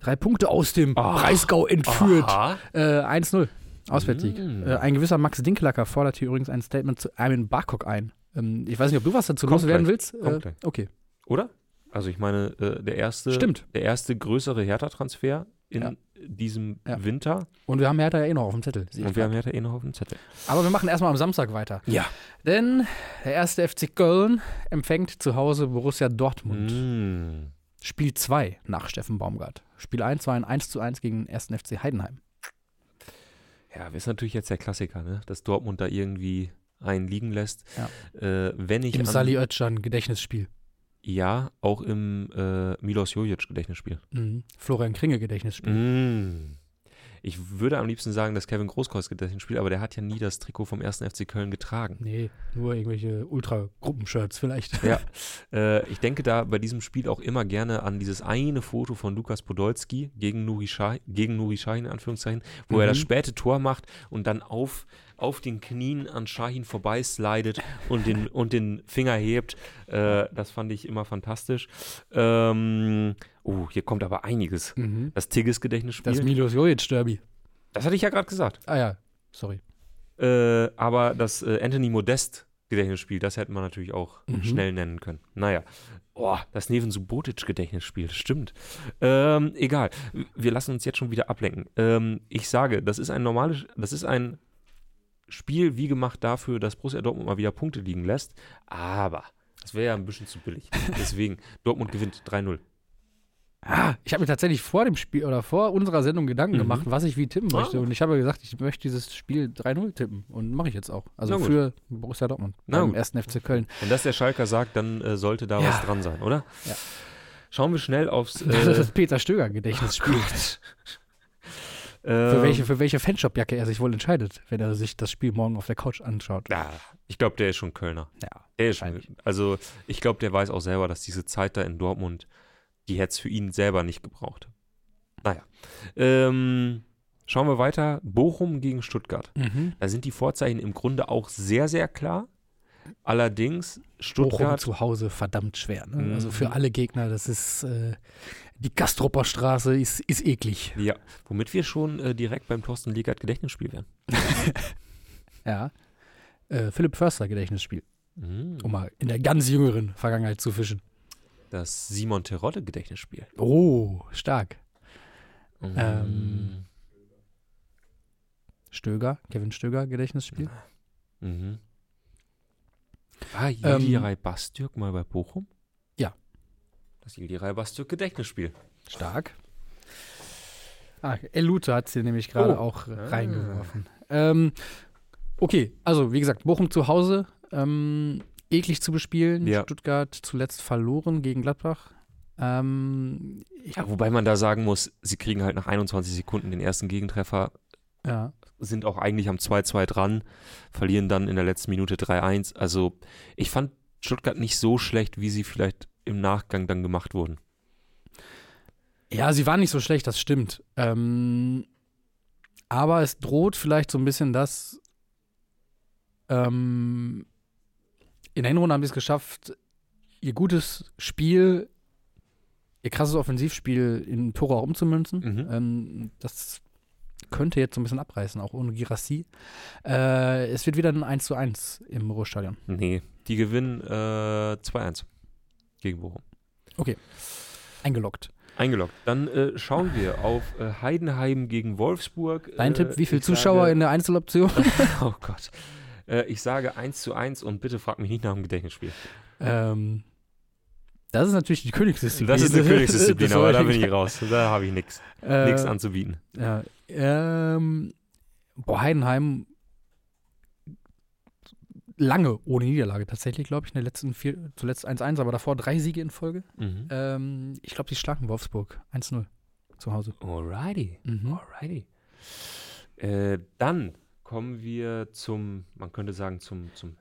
Speaker 1: drei Punkte aus dem
Speaker 2: Ach.
Speaker 1: Breisgau entführt. Äh, 1-0. Auswärtssieg.
Speaker 2: Mhm.
Speaker 1: Äh, ein gewisser Max Dinklacker fordert hier übrigens ein Statement zu Armin Barkok ein. Ähm, ich weiß nicht, ob du was dazu loswerden willst. Äh, okay,
Speaker 2: Oder? Also ich meine, äh, der erste,
Speaker 1: stimmt.
Speaker 2: der erste größere Hertha-Transfer in
Speaker 1: Ja.
Speaker 2: diesem
Speaker 1: Ja.
Speaker 2: Winter.
Speaker 1: Und wir haben Hertha ja eh noch auf dem Zettel.
Speaker 2: Und wir haben
Speaker 1: grad.
Speaker 2: Hertha eh noch auf dem Zettel.
Speaker 1: Aber wir machen erstmal am Samstag weiter.
Speaker 2: Ja.
Speaker 1: Denn der erste FC Köln empfängt zu Hause Borussia Dortmund.
Speaker 2: Mm.
Speaker 1: Spiel 2 nach Steffen Baumgart. Spiel 1 war ein 1 zu 1 gegen den 1. FC Heidenheim.
Speaker 2: Ja, ist natürlich jetzt der Klassiker, ne? dass Dortmund da irgendwie einen liegen lässt.
Speaker 1: Ja.
Speaker 2: Äh, wenn ich
Speaker 1: Im Sali Özcan Gedächtnisspiel.
Speaker 2: Ja, auch im äh, Milos Jojic Gedächtnisspiel.
Speaker 1: Mhm. Florian Kringe Gedächtnisspiel.
Speaker 2: Mm. Ich würde am liebsten sagen, das Kevin Großkreuz Gedächtnisspiel, aber der hat ja nie das Trikot vom 1. FC Köln getragen.
Speaker 1: Nee, nur irgendwelche Ultra-Gruppenshirts vielleicht.
Speaker 2: Ja, äh, ich denke da bei diesem Spiel auch immer gerne an dieses eine Foto von Lukas Podolski gegen Nuri Sahin, gegen Nuri Sahin in Anführungszeichen, wo er das
Speaker 1: Mhm.
Speaker 2: späte Tor macht und dann auf, auf den Knien an Shahin vorbeislidet und den, und den Finger hebt. Äh, das fand ich immer fantastisch. Ähm, oh, hier kommt aber einiges.
Speaker 1: Mhm.
Speaker 2: Das Tigges Gedächtnisspiel.
Speaker 1: Das Milos Jojic Derby.
Speaker 2: das hatte ich ja gerade gesagt.
Speaker 1: Ah ja, sorry.
Speaker 2: Äh, aber das äh, Anthony Modest Gedächtnisspiel, das hätte man natürlich auch
Speaker 1: Mhm.
Speaker 2: schnell nennen können. Naja. Oh, das Neven Subotic Gedächtnisspiel, das stimmt. Ähm, egal. Wir lassen uns jetzt schon wieder ablenken. Ähm, ich sage, das ist ein normales, das ist ein Spiel wie gemacht dafür, dass Borussia Dortmund mal wieder Punkte liegen lässt. Aber Das wäre ja ein bisschen zu billig. Deswegen, Dortmund gewinnt 3-0.
Speaker 1: Ah, ich habe mir tatsächlich vor dem Spiel oder vor unserer Sendung Gedanken
Speaker 2: Mhm.
Speaker 1: gemacht, was ich wie tippen möchte.
Speaker 2: Ah.
Speaker 1: Und ich habe gesagt, ich möchte dieses Spiel 3-0 tippen. Und mache ich jetzt auch. Also für Borussia Dortmund.
Speaker 2: Na
Speaker 1: beim ersten FC Köln.
Speaker 2: Wenn das der Schalker sagt, dann äh, sollte da
Speaker 1: Ja.
Speaker 2: was dran sein, oder?
Speaker 1: Ja.
Speaker 2: Schauen wir schnell aufs.
Speaker 1: Das ist
Speaker 2: Äh,
Speaker 1: das Peter Stöger Gedächtnisspiel. Für welche, für welche Fanshop-Jacke er sich wohl entscheidet, wenn er sich das Spiel morgen auf der Couch anschaut.
Speaker 2: Ja, ich glaube, der ist schon Kölner.
Speaker 1: Ja.
Speaker 2: Der ist schon. Also, ich glaube, der weiß auch selber, dass diese Zeit da in Dortmund, die hätte es für ihn selber nicht gebraucht. Naja. Ähm, schauen wir weiter. Bochum gegen Stuttgart.
Speaker 1: Mhm.
Speaker 2: Da sind die Vorzeichen im Grunde auch sehr, sehr klar. Allerdings,
Speaker 1: Bochum
Speaker 2: Stuttgart.
Speaker 1: zu Hause verdammt schwer. Ne?
Speaker 2: Mhm.
Speaker 1: Also für alle Gegner, das ist äh, die Gastropper Straße ist, ist eklig.
Speaker 2: Ja, womit wir schon äh, direkt beim Thorsten Legert Gedächtnisspiel wären.
Speaker 1: Ja. Äh, Philipp Förster Gedächtnisspiel,
Speaker 2: Mhm.
Speaker 1: um mal in der ganz jüngeren Vergangenheit zu fischen.
Speaker 2: Das Simon Terodde Gedächtnisspiel.
Speaker 1: Oh, stark.
Speaker 2: Mhm.
Speaker 1: Ähm. Stöger, Kevin Stöger Gedächtnisspiel.
Speaker 2: Mhm. War Yildiray
Speaker 1: Ähm,
Speaker 2: Bastürk mal bei Bochum? Das Yildiray Bastürk Gedächtnisspiel.
Speaker 1: Stark. Ah, Elute hat sie nämlich gerade
Speaker 2: Oh.
Speaker 1: auch äh,
Speaker 2: Ah.
Speaker 1: reingeworfen. Ähm, okay, also wie gesagt, Bochum zu Hause, ähm, eklig zu bespielen.
Speaker 2: Ja.
Speaker 1: Stuttgart zuletzt verloren gegen Gladbach. Ähm,
Speaker 2: Ja, wobei man da sagen muss, sie kriegen halt nach 21 Sekunden den ersten Gegentreffer,
Speaker 1: ja,
Speaker 2: sind auch eigentlich am 2-2 dran, verlieren dann in der letzten Minute 3-1. Also ich fand Stuttgart nicht so schlecht, wie sie vielleicht im Nachgang dann gemacht wurden.
Speaker 1: ja, sie waren nicht so schlecht, das stimmt. Ähm, aber es droht vielleicht so ein bisschen das. Ähm, in der Hinrunde haben sie es geschafft, ihr gutes Spiel, ihr krasses Offensivspiel in Tore auch umzumünzen.
Speaker 2: Mhm.
Speaker 1: Ähm, das könnte jetzt so ein bisschen abreißen, auch ohne Girassi. Äh, es wird wieder ein 1 zu 1 im Ruhrstadion.
Speaker 2: Nee, die gewinnen äh, 2-1 gegen Bochum.
Speaker 1: Eingeloggt.
Speaker 2: Eingeloggt. Dann äh, schauen wir auf äh, Heidenheim gegen Wolfsburg.
Speaker 1: Dein
Speaker 2: äh,
Speaker 1: Tipp, wie viele Zuschauer
Speaker 2: sage,
Speaker 1: in der Einzeloption?
Speaker 2: Oh Gott. Äh, ich sage 1 zu 1 und bitte frag mich nicht nach dem Gedächtnisspiel.
Speaker 1: ähm, das ist natürlich die Königsdisziplin.
Speaker 2: Das ist eine Königsdisziplin, aber da bin ich raus. Da habe ich nichts.
Speaker 1: Äh,
Speaker 2: Nichts anzubieten.
Speaker 1: Ja, ähm, boah, Heidenheim lange ohne Niederlage tatsächlich, glaube ich, in der letzten vier, zuletzt 1-1, aber davor drei Siege in Folge.
Speaker 2: Mhm.
Speaker 1: Ähm, ich glaube, die schlagen Wolfsburg 1-0 zu Hause.
Speaker 2: Alrighty.
Speaker 1: Mhm.
Speaker 2: Alrighty. Äh, dann kommen wir zum, man könnte sagen, zum, zum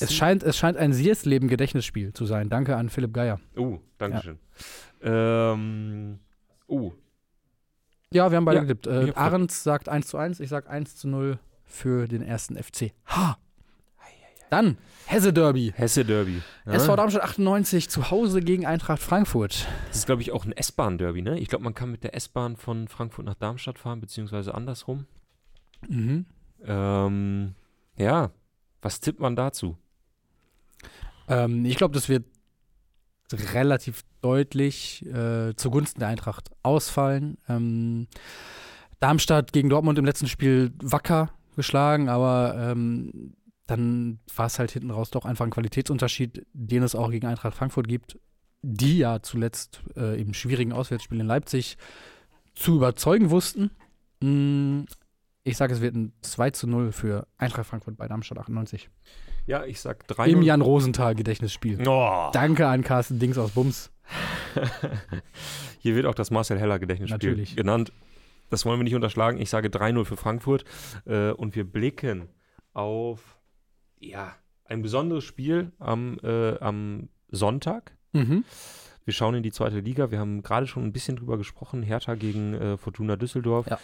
Speaker 1: Es scheint, es scheint ein Siersleben-Gedächtnisspiel zu sein. Danke an Philipp Geier.
Speaker 2: Oh, Dankeschön. Ähm, oh,
Speaker 1: Ja, wir haben beide
Speaker 2: Ja,
Speaker 1: getippt. Äh, Ahrens sagt 1 zu 1, ich sag 1 zu 0 für den ersten FC. Ha! Dann Hesse Derby.
Speaker 2: Hesse Derby. Ja?
Speaker 1: SV Darmstadt 98 zu Hause gegen Eintracht Frankfurt.
Speaker 2: Das ist, glaube ich, auch ein S-Bahn-Derby, ne? Ich glaube, man kann mit der S-Bahn von Frankfurt nach Darmstadt fahren, beziehungsweise andersrum.
Speaker 1: Mhm.
Speaker 2: Ähm, ja, was tippt man dazu?
Speaker 1: Ähm, ich glaube, das wird relativ deutlich äh, zugunsten der Eintracht ausfallen. Ähm, Darmstadt gegen Dortmund im letzten Spiel wacker geschlagen, aber ähm, dann war es halt hinten raus doch einfach ein Qualitätsunterschied, den es auch gegen Eintracht Frankfurt gibt, die ja zuletzt äh, im schwierigen Auswärtsspiel in Leipzig zu überzeugen wussten. Mm, Ich sage, es wird ein 2 zu 0 für Eintracht Frankfurt bei Darmstadt 98.
Speaker 2: Ja, ich sag 3
Speaker 1: Im Jan Rosenthal Gedächtnisspiel.
Speaker 2: Oh.
Speaker 1: Danke an Carsten Dings aus Bums.
Speaker 2: Hier wird auch das Marcel Heller Gedächtnisspiel
Speaker 1: Natürlich.
Speaker 2: genannt. Das wollen wir nicht unterschlagen. Ich sage 3-0 für Frankfurt. Äh, und wir blicken auf ja, ein besonderes Spiel am, äh, am Sonntag.
Speaker 1: Mhm.
Speaker 2: Wir schauen in die zweite Liga. Wir haben gerade schon ein bisschen drüber gesprochen. Hertha gegen äh, Fortuna Düsseldorf.
Speaker 1: Ja.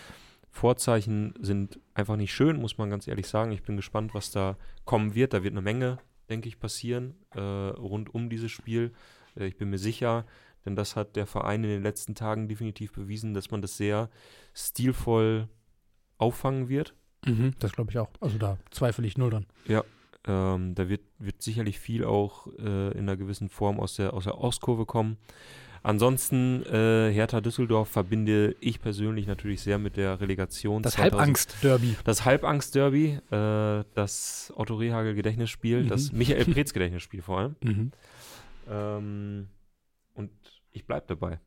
Speaker 2: Vorzeichen sind einfach nicht schön, muss man ganz ehrlich sagen. Ich bin gespannt, was da kommen wird. Da wird eine Menge, denke ich, passieren äh, rund um dieses Spiel. Äh, ich bin mir sicher, denn das hat der Verein in den letzten Tagen definitiv bewiesen, dass man das sehr stilvoll auffangen wird.
Speaker 1: Mhm. Das glaube ich auch. Also da zweifle ich null dran.
Speaker 2: Ähm, da wird, wird sicherlich viel auch äh, in einer gewissen Form aus der, aus der Ostkurve kommen. Ansonsten äh, Hertha Düsseldorf verbinde ich persönlich natürlich sehr mit der Relegation.
Speaker 1: Das Halbangst-Derby.
Speaker 2: Das Halbangst-Derby, äh, das Otto Rehagel Gedächtnisspiel,
Speaker 1: Mhm.
Speaker 2: das Michael Preetz Gedächtnisspiel vor allem.
Speaker 1: Mhm.
Speaker 2: Ähm, und ich bleibe dabei.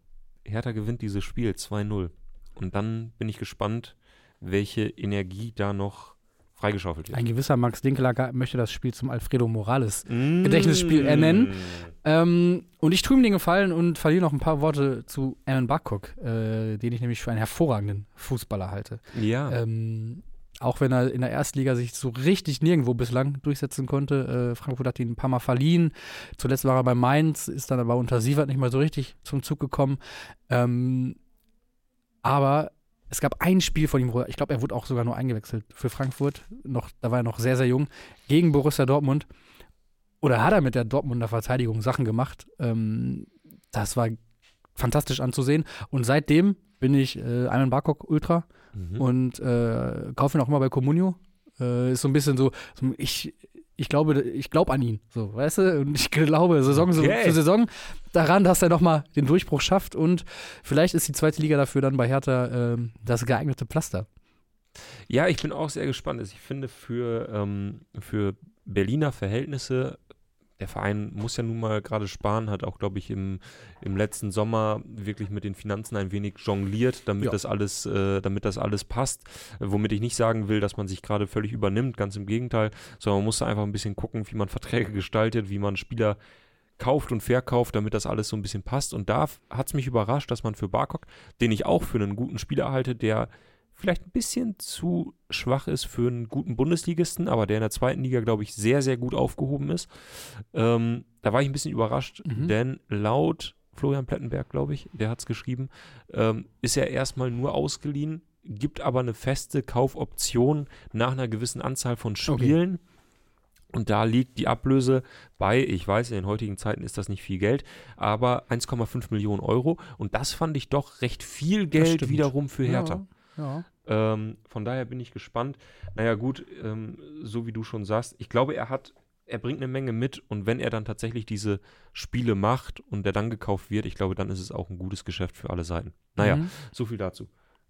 Speaker 2: Hertha gewinnt dieses Spiel 2-0. Und dann bin ich gespannt, welche Energie da noch freigeschaufelt wird.
Speaker 1: Ein gewisser Max Dinkelager möchte das Spiel zum Alfredo Morales Gedächtnisspiel
Speaker 2: Mm.
Speaker 1: ernennen. Ähm, und ich tue ihm den Gefallen und verliere noch ein paar Worte zu Alan Barcock, äh, den ich nämlich für einen hervorragenden Fußballer halte.
Speaker 2: Ja.
Speaker 1: Ähm, auch wenn er in der Erstliga sich so richtig nirgendwo bislang durchsetzen konnte. Äh, Frankfurt hat ihn ein paar Mal verliehen. Zuletzt war er bei Mainz, ist dann aber unter Sievert nicht mal so richtig zum Zug gekommen. Ähm, aber es gab ein Spiel von ihm, wo er, ich glaube, er wurde auch sogar nur eingewechselt für Frankfurt. Noch, da war er noch sehr, sehr jung, gegen Borussia Dortmund. Oder hat er mit der Dortmunder Verteidigung Sachen gemacht? Ähm, das war fantastisch anzusehen. Und seitdem bin ich äh, Ayman Barkok Ultra
Speaker 2: Mhm.
Speaker 1: und äh, kaufe ihn auch immer bei Comunio. Äh, ist so ein bisschen so ich, ich glaube, ich glaube an ihn, so, weißt du? Und ich glaube Saison so,
Speaker 2: Okay.
Speaker 1: für Saison daran, dass er nochmal den Durchbruch schafft und vielleicht ist die zweite Liga dafür dann bei Hertha ähm, das geeignete Pflaster.
Speaker 2: Ja, ich bin auch sehr gespannt. Also Ich finde, für, ähm, für Berliner Verhältnisse, der Verein muss ja nun mal gerade sparen, hat auch, glaube ich, im, im letzten Sommer wirklich mit den Finanzen ein wenig jongliert, damit
Speaker 1: Ja.
Speaker 2: das alles, äh, damit das alles passt. Womit ich nicht sagen will, dass man sich gerade völlig übernimmt, ganz im Gegenteil, sondern man muss einfach ein bisschen gucken, wie man Verträge gestaltet, wie man Spieler kauft und verkauft, damit das alles so ein bisschen passt. Und da hat es mich überrascht, dass man für Barkok, den ich auch für einen guten Spieler halte, der vielleicht ein bisschen zu schwach ist für einen guten Bundesligisten, aber der in der zweiten Liga, glaube ich, sehr, sehr gut aufgehoben ist. Ähm, da war ich ein bisschen überrascht,
Speaker 1: Mhm.
Speaker 2: denn laut Florian Plettenberg, glaube ich, der hat es geschrieben, ähm, ist er erstmal nur ausgeliehen, gibt aber eine feste Kaufoption nach einer gewissen Anzahl von Spielen. Und da liegt die Ablöse bei, ich weiß, in den heutigen Zeiten ist das nicht viel Geld, aber 1,5 Millionen Euro. Und das fand ich doch recht viel Geld wiederum für Hertha.
Speaker 1: Ja, ja.
Speaker 2: Ähm, von daher bin ich gespannt. Naja, gut, ähm, so wie du schon sagst, ich glaube, er hat, er bringt eine Menge mit und wenn er dann tatsächlich diese Spiele macht und der dann gekauft wird, ich glaube, dann ist es auch ein gutes Geschäft für alle Seiten. Naja,
Speaker 1: Mhm.
Speaker 2: so viel dazu.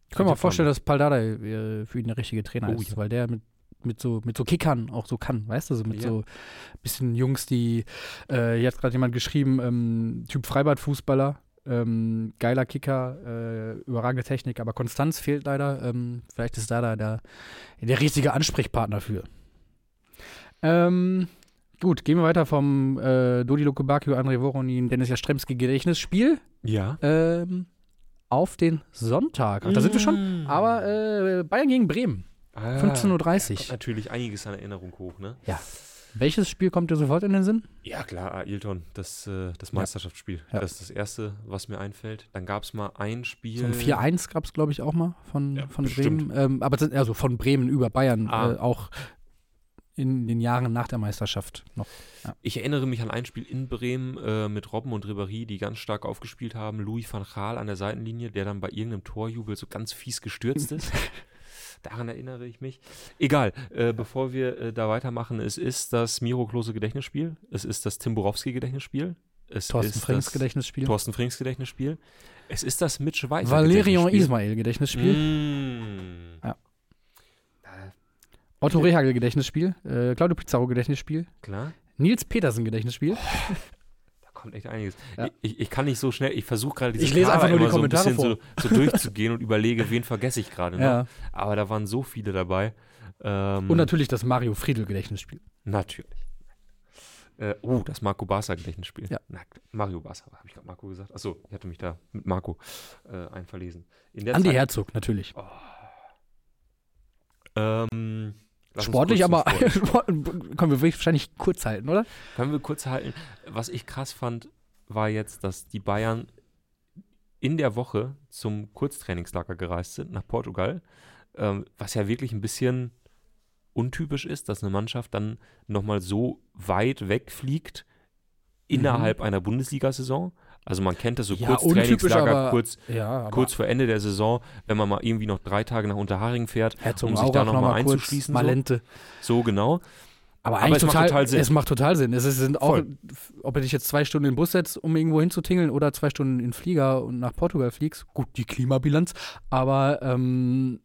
Speaker 1: Ich kann mir auch vorstellen, dass Paldada äh, für ihn der richtige Trainer
Speaker 2: Oh,
Speaker 1: ist,
Speaker 2: ja.
Speaker 1: weil der mit, mit, so, mit so Kickern auch so kann, weißt du, so mit
Speaker 2: Ja.
Speaker 1: so bisschen Jungs, die, äh, hier hat gerade jemand geschrieben, ähm, Typ Freibad-Fußballer, ähm, geiler Kicker, äh, überragende Technik, aber Konstanz fehlt leider. Ähm, vielleicht ist da da der, der richtige Ansprechpartner für. Ähm, gut, gehen wir weiter vom äh, Dodi Lukubakio, André Voronin, Dennis Jastremski Gedächtnisspiel
Speaker 2: Ja.
Speaker 1: ähm, auf den Sonntag. Ach, da sind wir schon.
Speaker 2: Mm.
Speaker 1: Aber äh, Bayern gegen Bremen,
Speaker 2: Ah,
Speaker 1: 15.30
Speaker 2: kommt natürlich einiges an Erinnerung hoch, ne?
Speaker 1: Welches Spiel kommt dir sofort in den Sinn?
Speaker 2: Ja, klar, Ailton, das, äh, das
Speaker 1: Ja.
Speaker 2: Meisterschaftsspiel.
Speaker 1: Ja.
Speaker 2: Das ist das Erste, was mir einfällt. Dann gab es mal ein Spiel.
Speaker 1: So ein 4-1 gab es, glaube ich, auch mal von,
Speaker 2: Ja,
Speaker 1: von
Speaker 2: bestimmt.
Speaker 1: Bremen. Ähm, aber also von Bremen über Bayern
Speaker 2: Ah.
Speaker 1: äh, auch in den Jahren nach der Meisterschaft noch.
Speaker 2: Ich erinnere mich an ein Spiel in Bremen äh, mit Robben und Ribéry, die ganz stark aufgespielt haben. Louis van Gaal an der Seitenlinie, der dann bei irgendeinem Torjubel so ganz fies gestürzt ist. Daran erinnere ich mich. Egal, äh, bevor wir äh, da weitermachen, es ist das Miro Klose Gedächtnisspiel, es ist das Tim Borowski Gedächtnisspiel, es
Speaker 1: Thorsten
Speaker 2: ist
Speaker 1: Frings
Speaker 2: das
Speaker 1: Gedächtnisspiel.
Speaker 2: Thorsten Frings Gedächtnisspiel, es ist das Mitch Weiser
Speaker 1: Valerian. Ismail Gedächtnisspiel.
Speaker 2: Mm.
Speaker 1: Ja. Otto Rehagel Gedächtnisspiel. Äh, Claudio Pizarro Gedächtnisspiel.
Speaker 2: klar.
Speaker 1: Nils Petersen Gedächtnisspiel.
Speaker 2: Kommt echt einiges.
Speaker 1: Ja.
Speaker 2: Ich, ich kann nicht so schnell, ich versuche gerade diese
Speaker 1: Ich lese
Speaker 2: Kader
Speaker 1: einfach nur die
Speaker 2: immer so ein
Speaker 1: Kommentare
Speaker 2: bisschen so, so durchzugehen und überlege, wen vergesse ich gerade. Ne?
Speaker 1: Ja.
Speaker 2: Aber da waren so viele dabei. Ähm,
Speaker 1: Und natürlich das Mario Friedl Gedächtnisspiel.
Speaker 2: Natürlich. Äh, oh, das Marco Barca Gedächtnisspiel.
Speaker 1: Ja.
Speaker 2: Na, Mario Barca, habe ich gerade Marco gesagt? Achso, ich hatte mich da mit Marco äh, einverlesen.
Speaker 1: Andi
Speaker 2: Zeit-
Speaker 1: Herzog natürlich.
Speaker 2: Ähm, lass
Speaker 1: Sportlich, aber können wir wahrscheinlich kurz halten, oder?
Speaker 2: Können wir kurz halten. Was ich krass fand, war jetzt, dass die Bayern in der Woche zum Kurztrainingslager gereist sind nach Portugal, ähm, was ja wirklich ein bisschen untypisch ist, dass eine Mannschaft dann nochmal so weit wegfliegt innerhalb einer Bundesliga-Saison. Also man kennt das so
Speaker 1: Ja, untypisch,
Speaker 2: Kurztrainingslager
Speaker 1: aber-
Speaker 2: kurz,
Speaker 1: Ja, aber
Speaker 2: kurz vor Ende der Saison, wenn man mal irgendwie noch drei Tage nach Unterharing fährt,
Speaker 1: Herzog
Speaker 2: um sich da noch mal
Speaker 1: kurz,
Speaker 2: einzuschließen, so.
Speaker 1: Malente.
Speaker 2: so genau.
Speaker 1: Aber,
Speaker 2: Aber
Speaker 1: eigentlich
Speaker 2: es macht
Speaker 1: total,
Speaker 2: total Sinn.
Speaker 1: Es macht total Sinn. Es sind auch,
Speaker 2: Voll.
Speaker 1: ob du dich jetzt zwei Stunden in den Bus setzt, um irgendwo hinzutingeln, oder zwei Stunden in den Flieger und nach Portugal fliegst. Gut, die Klimabilanz. Aber ähm,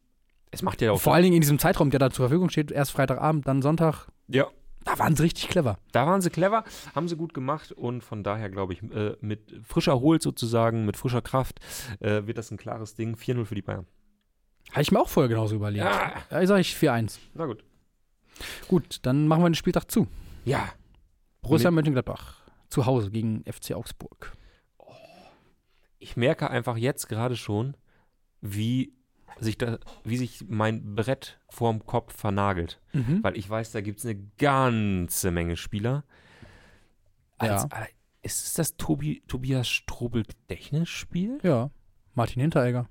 Speaker 2: Es macht ja auch
Speaker 1: vor allen Dingen in diesem Zeitraum, der da zur Verfügung steht, erst Freitagabend, dann Sonntag,
Speaker 2: Ja,
Speaker 1: da waren sie richtig clever.
Speaker 2: da waren sie clever, haben sie gut gemacht und von daher glaube ich, äh, mit frischer Holt sozusagen, mit frischer Kraft, äh, wird das ein klares Ding. 4-0 für die Bayern.
Speaker 1: Habe ich mir auch vorher genauso überlegt.
Speaker 2: Ja.
Speaker 1: Da sage ich 4-1.
Speaker 2: Na gut.
Speaker 1: Gut, dann machen wir den Spieltag zu.
Speaker 2: Ja,
Speaker 1: Borussia
Speaker 2: Mit-
Speaker 1: Mönchengladbach. Zu Hause gegen FC Augsburg.
Speaker 2: ich merke einfach jetzt gerade schon, wie sich, da, wie sich mein Brett vorm Kopf vernagelt.
Speaker 1: Mhm.
Speaker 2: Weil ich weiß, da gibt es eine ganze Menge Spieler. Als,
Speaker 1: Ja.
Speaker 2: äh, Ist es das Tobi, Tobias Strobel Gedächtnisspiel?
Speaker 1: Ja. Martin Hinteregger.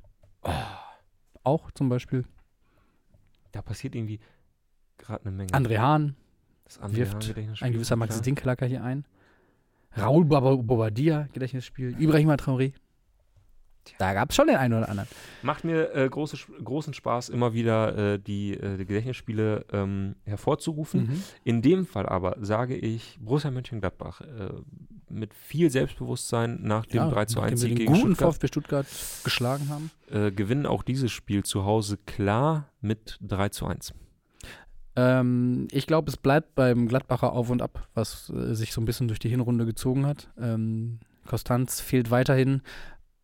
Speaker 1: Auch zum Beispiel.
Speaker 2: Da passiert irgendwie gerade eine Menge.
Speaker 1: André Hahn
Speaker 2: das André
Speaker 1: wirft
Speaker 2: Hahn
Speaker 1: ein gewisser Max. Dinkelacker hier ein. Raoul Bobadilla, Gedächtnisspiel. Ibrahima Traoré. Da gab es schon den einen oder anderen.
Speaker 2: Macht mir äh, große, großen Spaß, immer wieder äh, die, äh, die Gedächtnisspiele ähm, hervorzurufen.
Speaker 1: Mhm.
Speaker 2: In dem Fall aber sage ich, Borussia Mönchengladbach äh, mit viel Selbstbewusstsein nach dem 3 zu 1
Speaker 1: nachdem sie
Speaker 2: Sieg
Speaker 1: den
Speaker 2: gegen
Speaker 1: guten
Speaker 2: Stuttgart
Speaker 1: VfB Stuttgart geschlagen haben.
Speaker 2: äh, gewinnen auch dieses Spiel zu Hause klar mit 3 zu 1.
Speaker 1: Ähm, ich glaube, es bleibt beim Gladbacher Auf und Ab, was äh, sich so ein bisschen durch die Hinrunde gezogen hat. Ähm, Konstanz fehlt weiterhin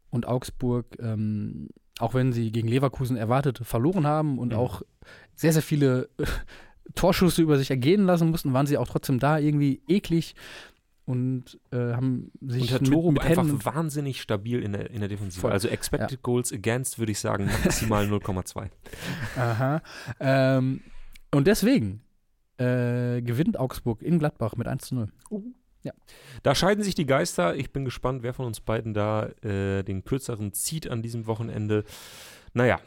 Speaker 1: und Augsburg, ähm, auch wenn sie gegen Leverkusen erwartet verloren haben und
Speaker 2: Mhm.
Speaker 1: auch sehr, sehr viele äh, Torschüsse über sich ergehen lassen mussten, waren sie auch trotzdem da irgendwie eklig und äh, haben sich
Speaker 2: Und
Speaker 1: mit, mit
Speaker 2: einfach
Speaker 1: Händen
Speaker 2: wahnsinnig stabil in der, in der Defensive.
Speaker 1: Voll.
Speaker 2: Also Expected Goals Against würde ich sagen maximal 0,2.
Speaker 1: Aha. Ähm, und deswegen äh, gewinnt Augsburg in Gladbach mit 1 zu 0.
Speaker 2: Da scheiden sich die Geister. Ich bin gespannt, wer von uns beiden da äh, den kürzeren zieht an diesem Wochenende. Naja,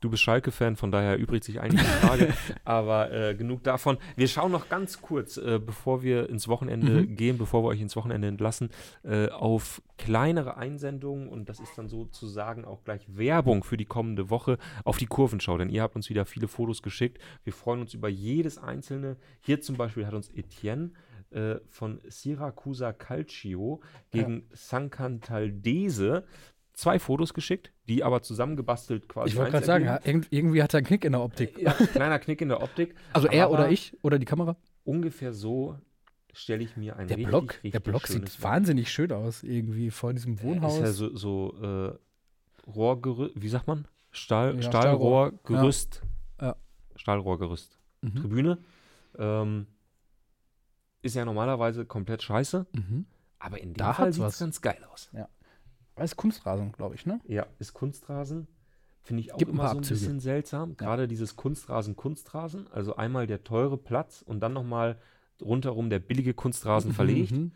Speaker 2: du bist Schalke-Fan, von daher übrigt sich eigentlich die Frage. aber äh, genug davon. Wir schauen noch ganz kurz, äh, bevor wir ins Wochenende
Speaker 1: Mhm.
Speaker 2: gehen, bevor wir euch ins Wochenende entlassen, äh, auf kleinere Einsendungen. Und das ist dann sozusagen auch gleich Werbung für die kommende Woche auf die Kurvenschau. Denn ihr habt uns wieder viele Fotos geschickt. Wir freuen uns über jedes einzelne. Hier zum Beispiel hat uns Etienne äh, von Siracusa Calcio gegen Sancantaldese zwei Fotos geschickt, die aber zusammengebastelt quasi.
Speaker 1: Ich wollte gerade sagen, ja, irgend- irgendwie hat er einen Knick in der Optik.
Speaker 2: Ja, kleiner Knick in der Optik.
Speaker 1: Also er oder ich oder die Kamera?
Speaker 2: Ungefähr so stelle ich mir ein
Speaker 1: Der
Speaker 2: richtig,
Speaker 1: Block,
Speaker 2: richtig
Speaker 1: der Block sieht wahnsinnig schön aus, irgendwie vor diesem Wohnhaus.
Speaker 2: Ist ja so, so äh, Rohrgerüst, wie sagt man? Stahl,
Speaker 1: Ja,
Speaker 2: Stahlrohrgerüst.
Speaker 1: Ja.
Speaker 2: Stahlrohrgerüst.
Speaker 1: Mhm.
Speaker 2: Tribüne. Ähm, ist ja normalerweise komplett scheiße,
Speaker 1: Mhm.
Speaker 2: aber in dem
Speaker 1: Da
Speaker 2: Fall sieht es ganz geil aus.
Speaker 1: Das ist Kunstrasen, glaube ich, ne?
Speaker 2: Ja, ist Kunstrasen. Finde ich auch
Speaker 1: Gibt ein
Speaker 2: immer so ein bisschen seltsam. Gerade dieses Kunstrasen, Kunstrasen. Also einmal der teure Platz und dann nochmal rundherum der billige Kunstrasen verlegt.
Speaker 1: Mhm.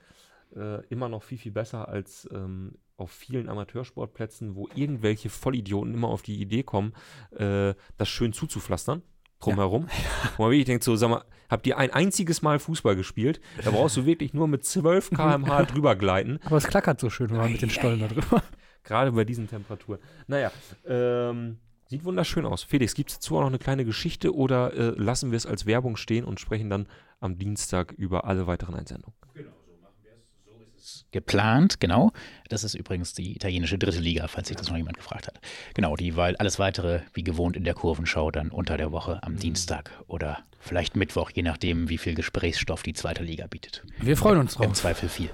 Speaker 2: Äh, immer noch viel, viel besser als ähm, auf vielen Amateursportplätzen, wo irgendwelche Vollidioten immer auf die Idee kommen, äh, das schön zuzupflastern. Drumherum. Wo man wirklich denkt, so, sag mal, habt ihr ein einziges Mal Fußball gespielt? Da brauchst du wirklich nur mit 12 km/h drüber gleiten.
Speaker 1: Aber es klackert so schön, wenn man mit den Stollen da drüber.
Speaker 2: Gerade bei diesen Temperaturen. Naja, ähm, sieht wunderschön aus. Felix, gibt es dazu auch noch eine kleine Geschichte oder äh, lassen wir es als Werbung stehen und sprechen dann am Dienstag über alle weiteren Einsendungen?
Speaker 3: Geplant, genau. Das ist übrigens die italienische dritte Liga, falls sich das noch jemand gefragt hat. Genau, die, weil alles weitere, wie gewohnt in der Kurvenschau, dann unter der Woche am Dienstag oder vielleicht Mittwoch, je nachdem, wie viel Gesprächsstoff die zweite Liga bietet.
Speaker 1: Wir freuen uns
Speaker 3: Im
Speaker 1: drauf
Speaker 3: Zweifel viel.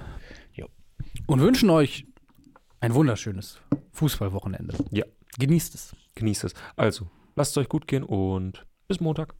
Speaker 1: und wünschen euch ein wunderschönes Fußballwochenende.
Speaker 2: Ja.
Speaker 1: Genießt es.
Speaker 2: Genießt es. Also, lasst es euch gut gehen und bis Montag.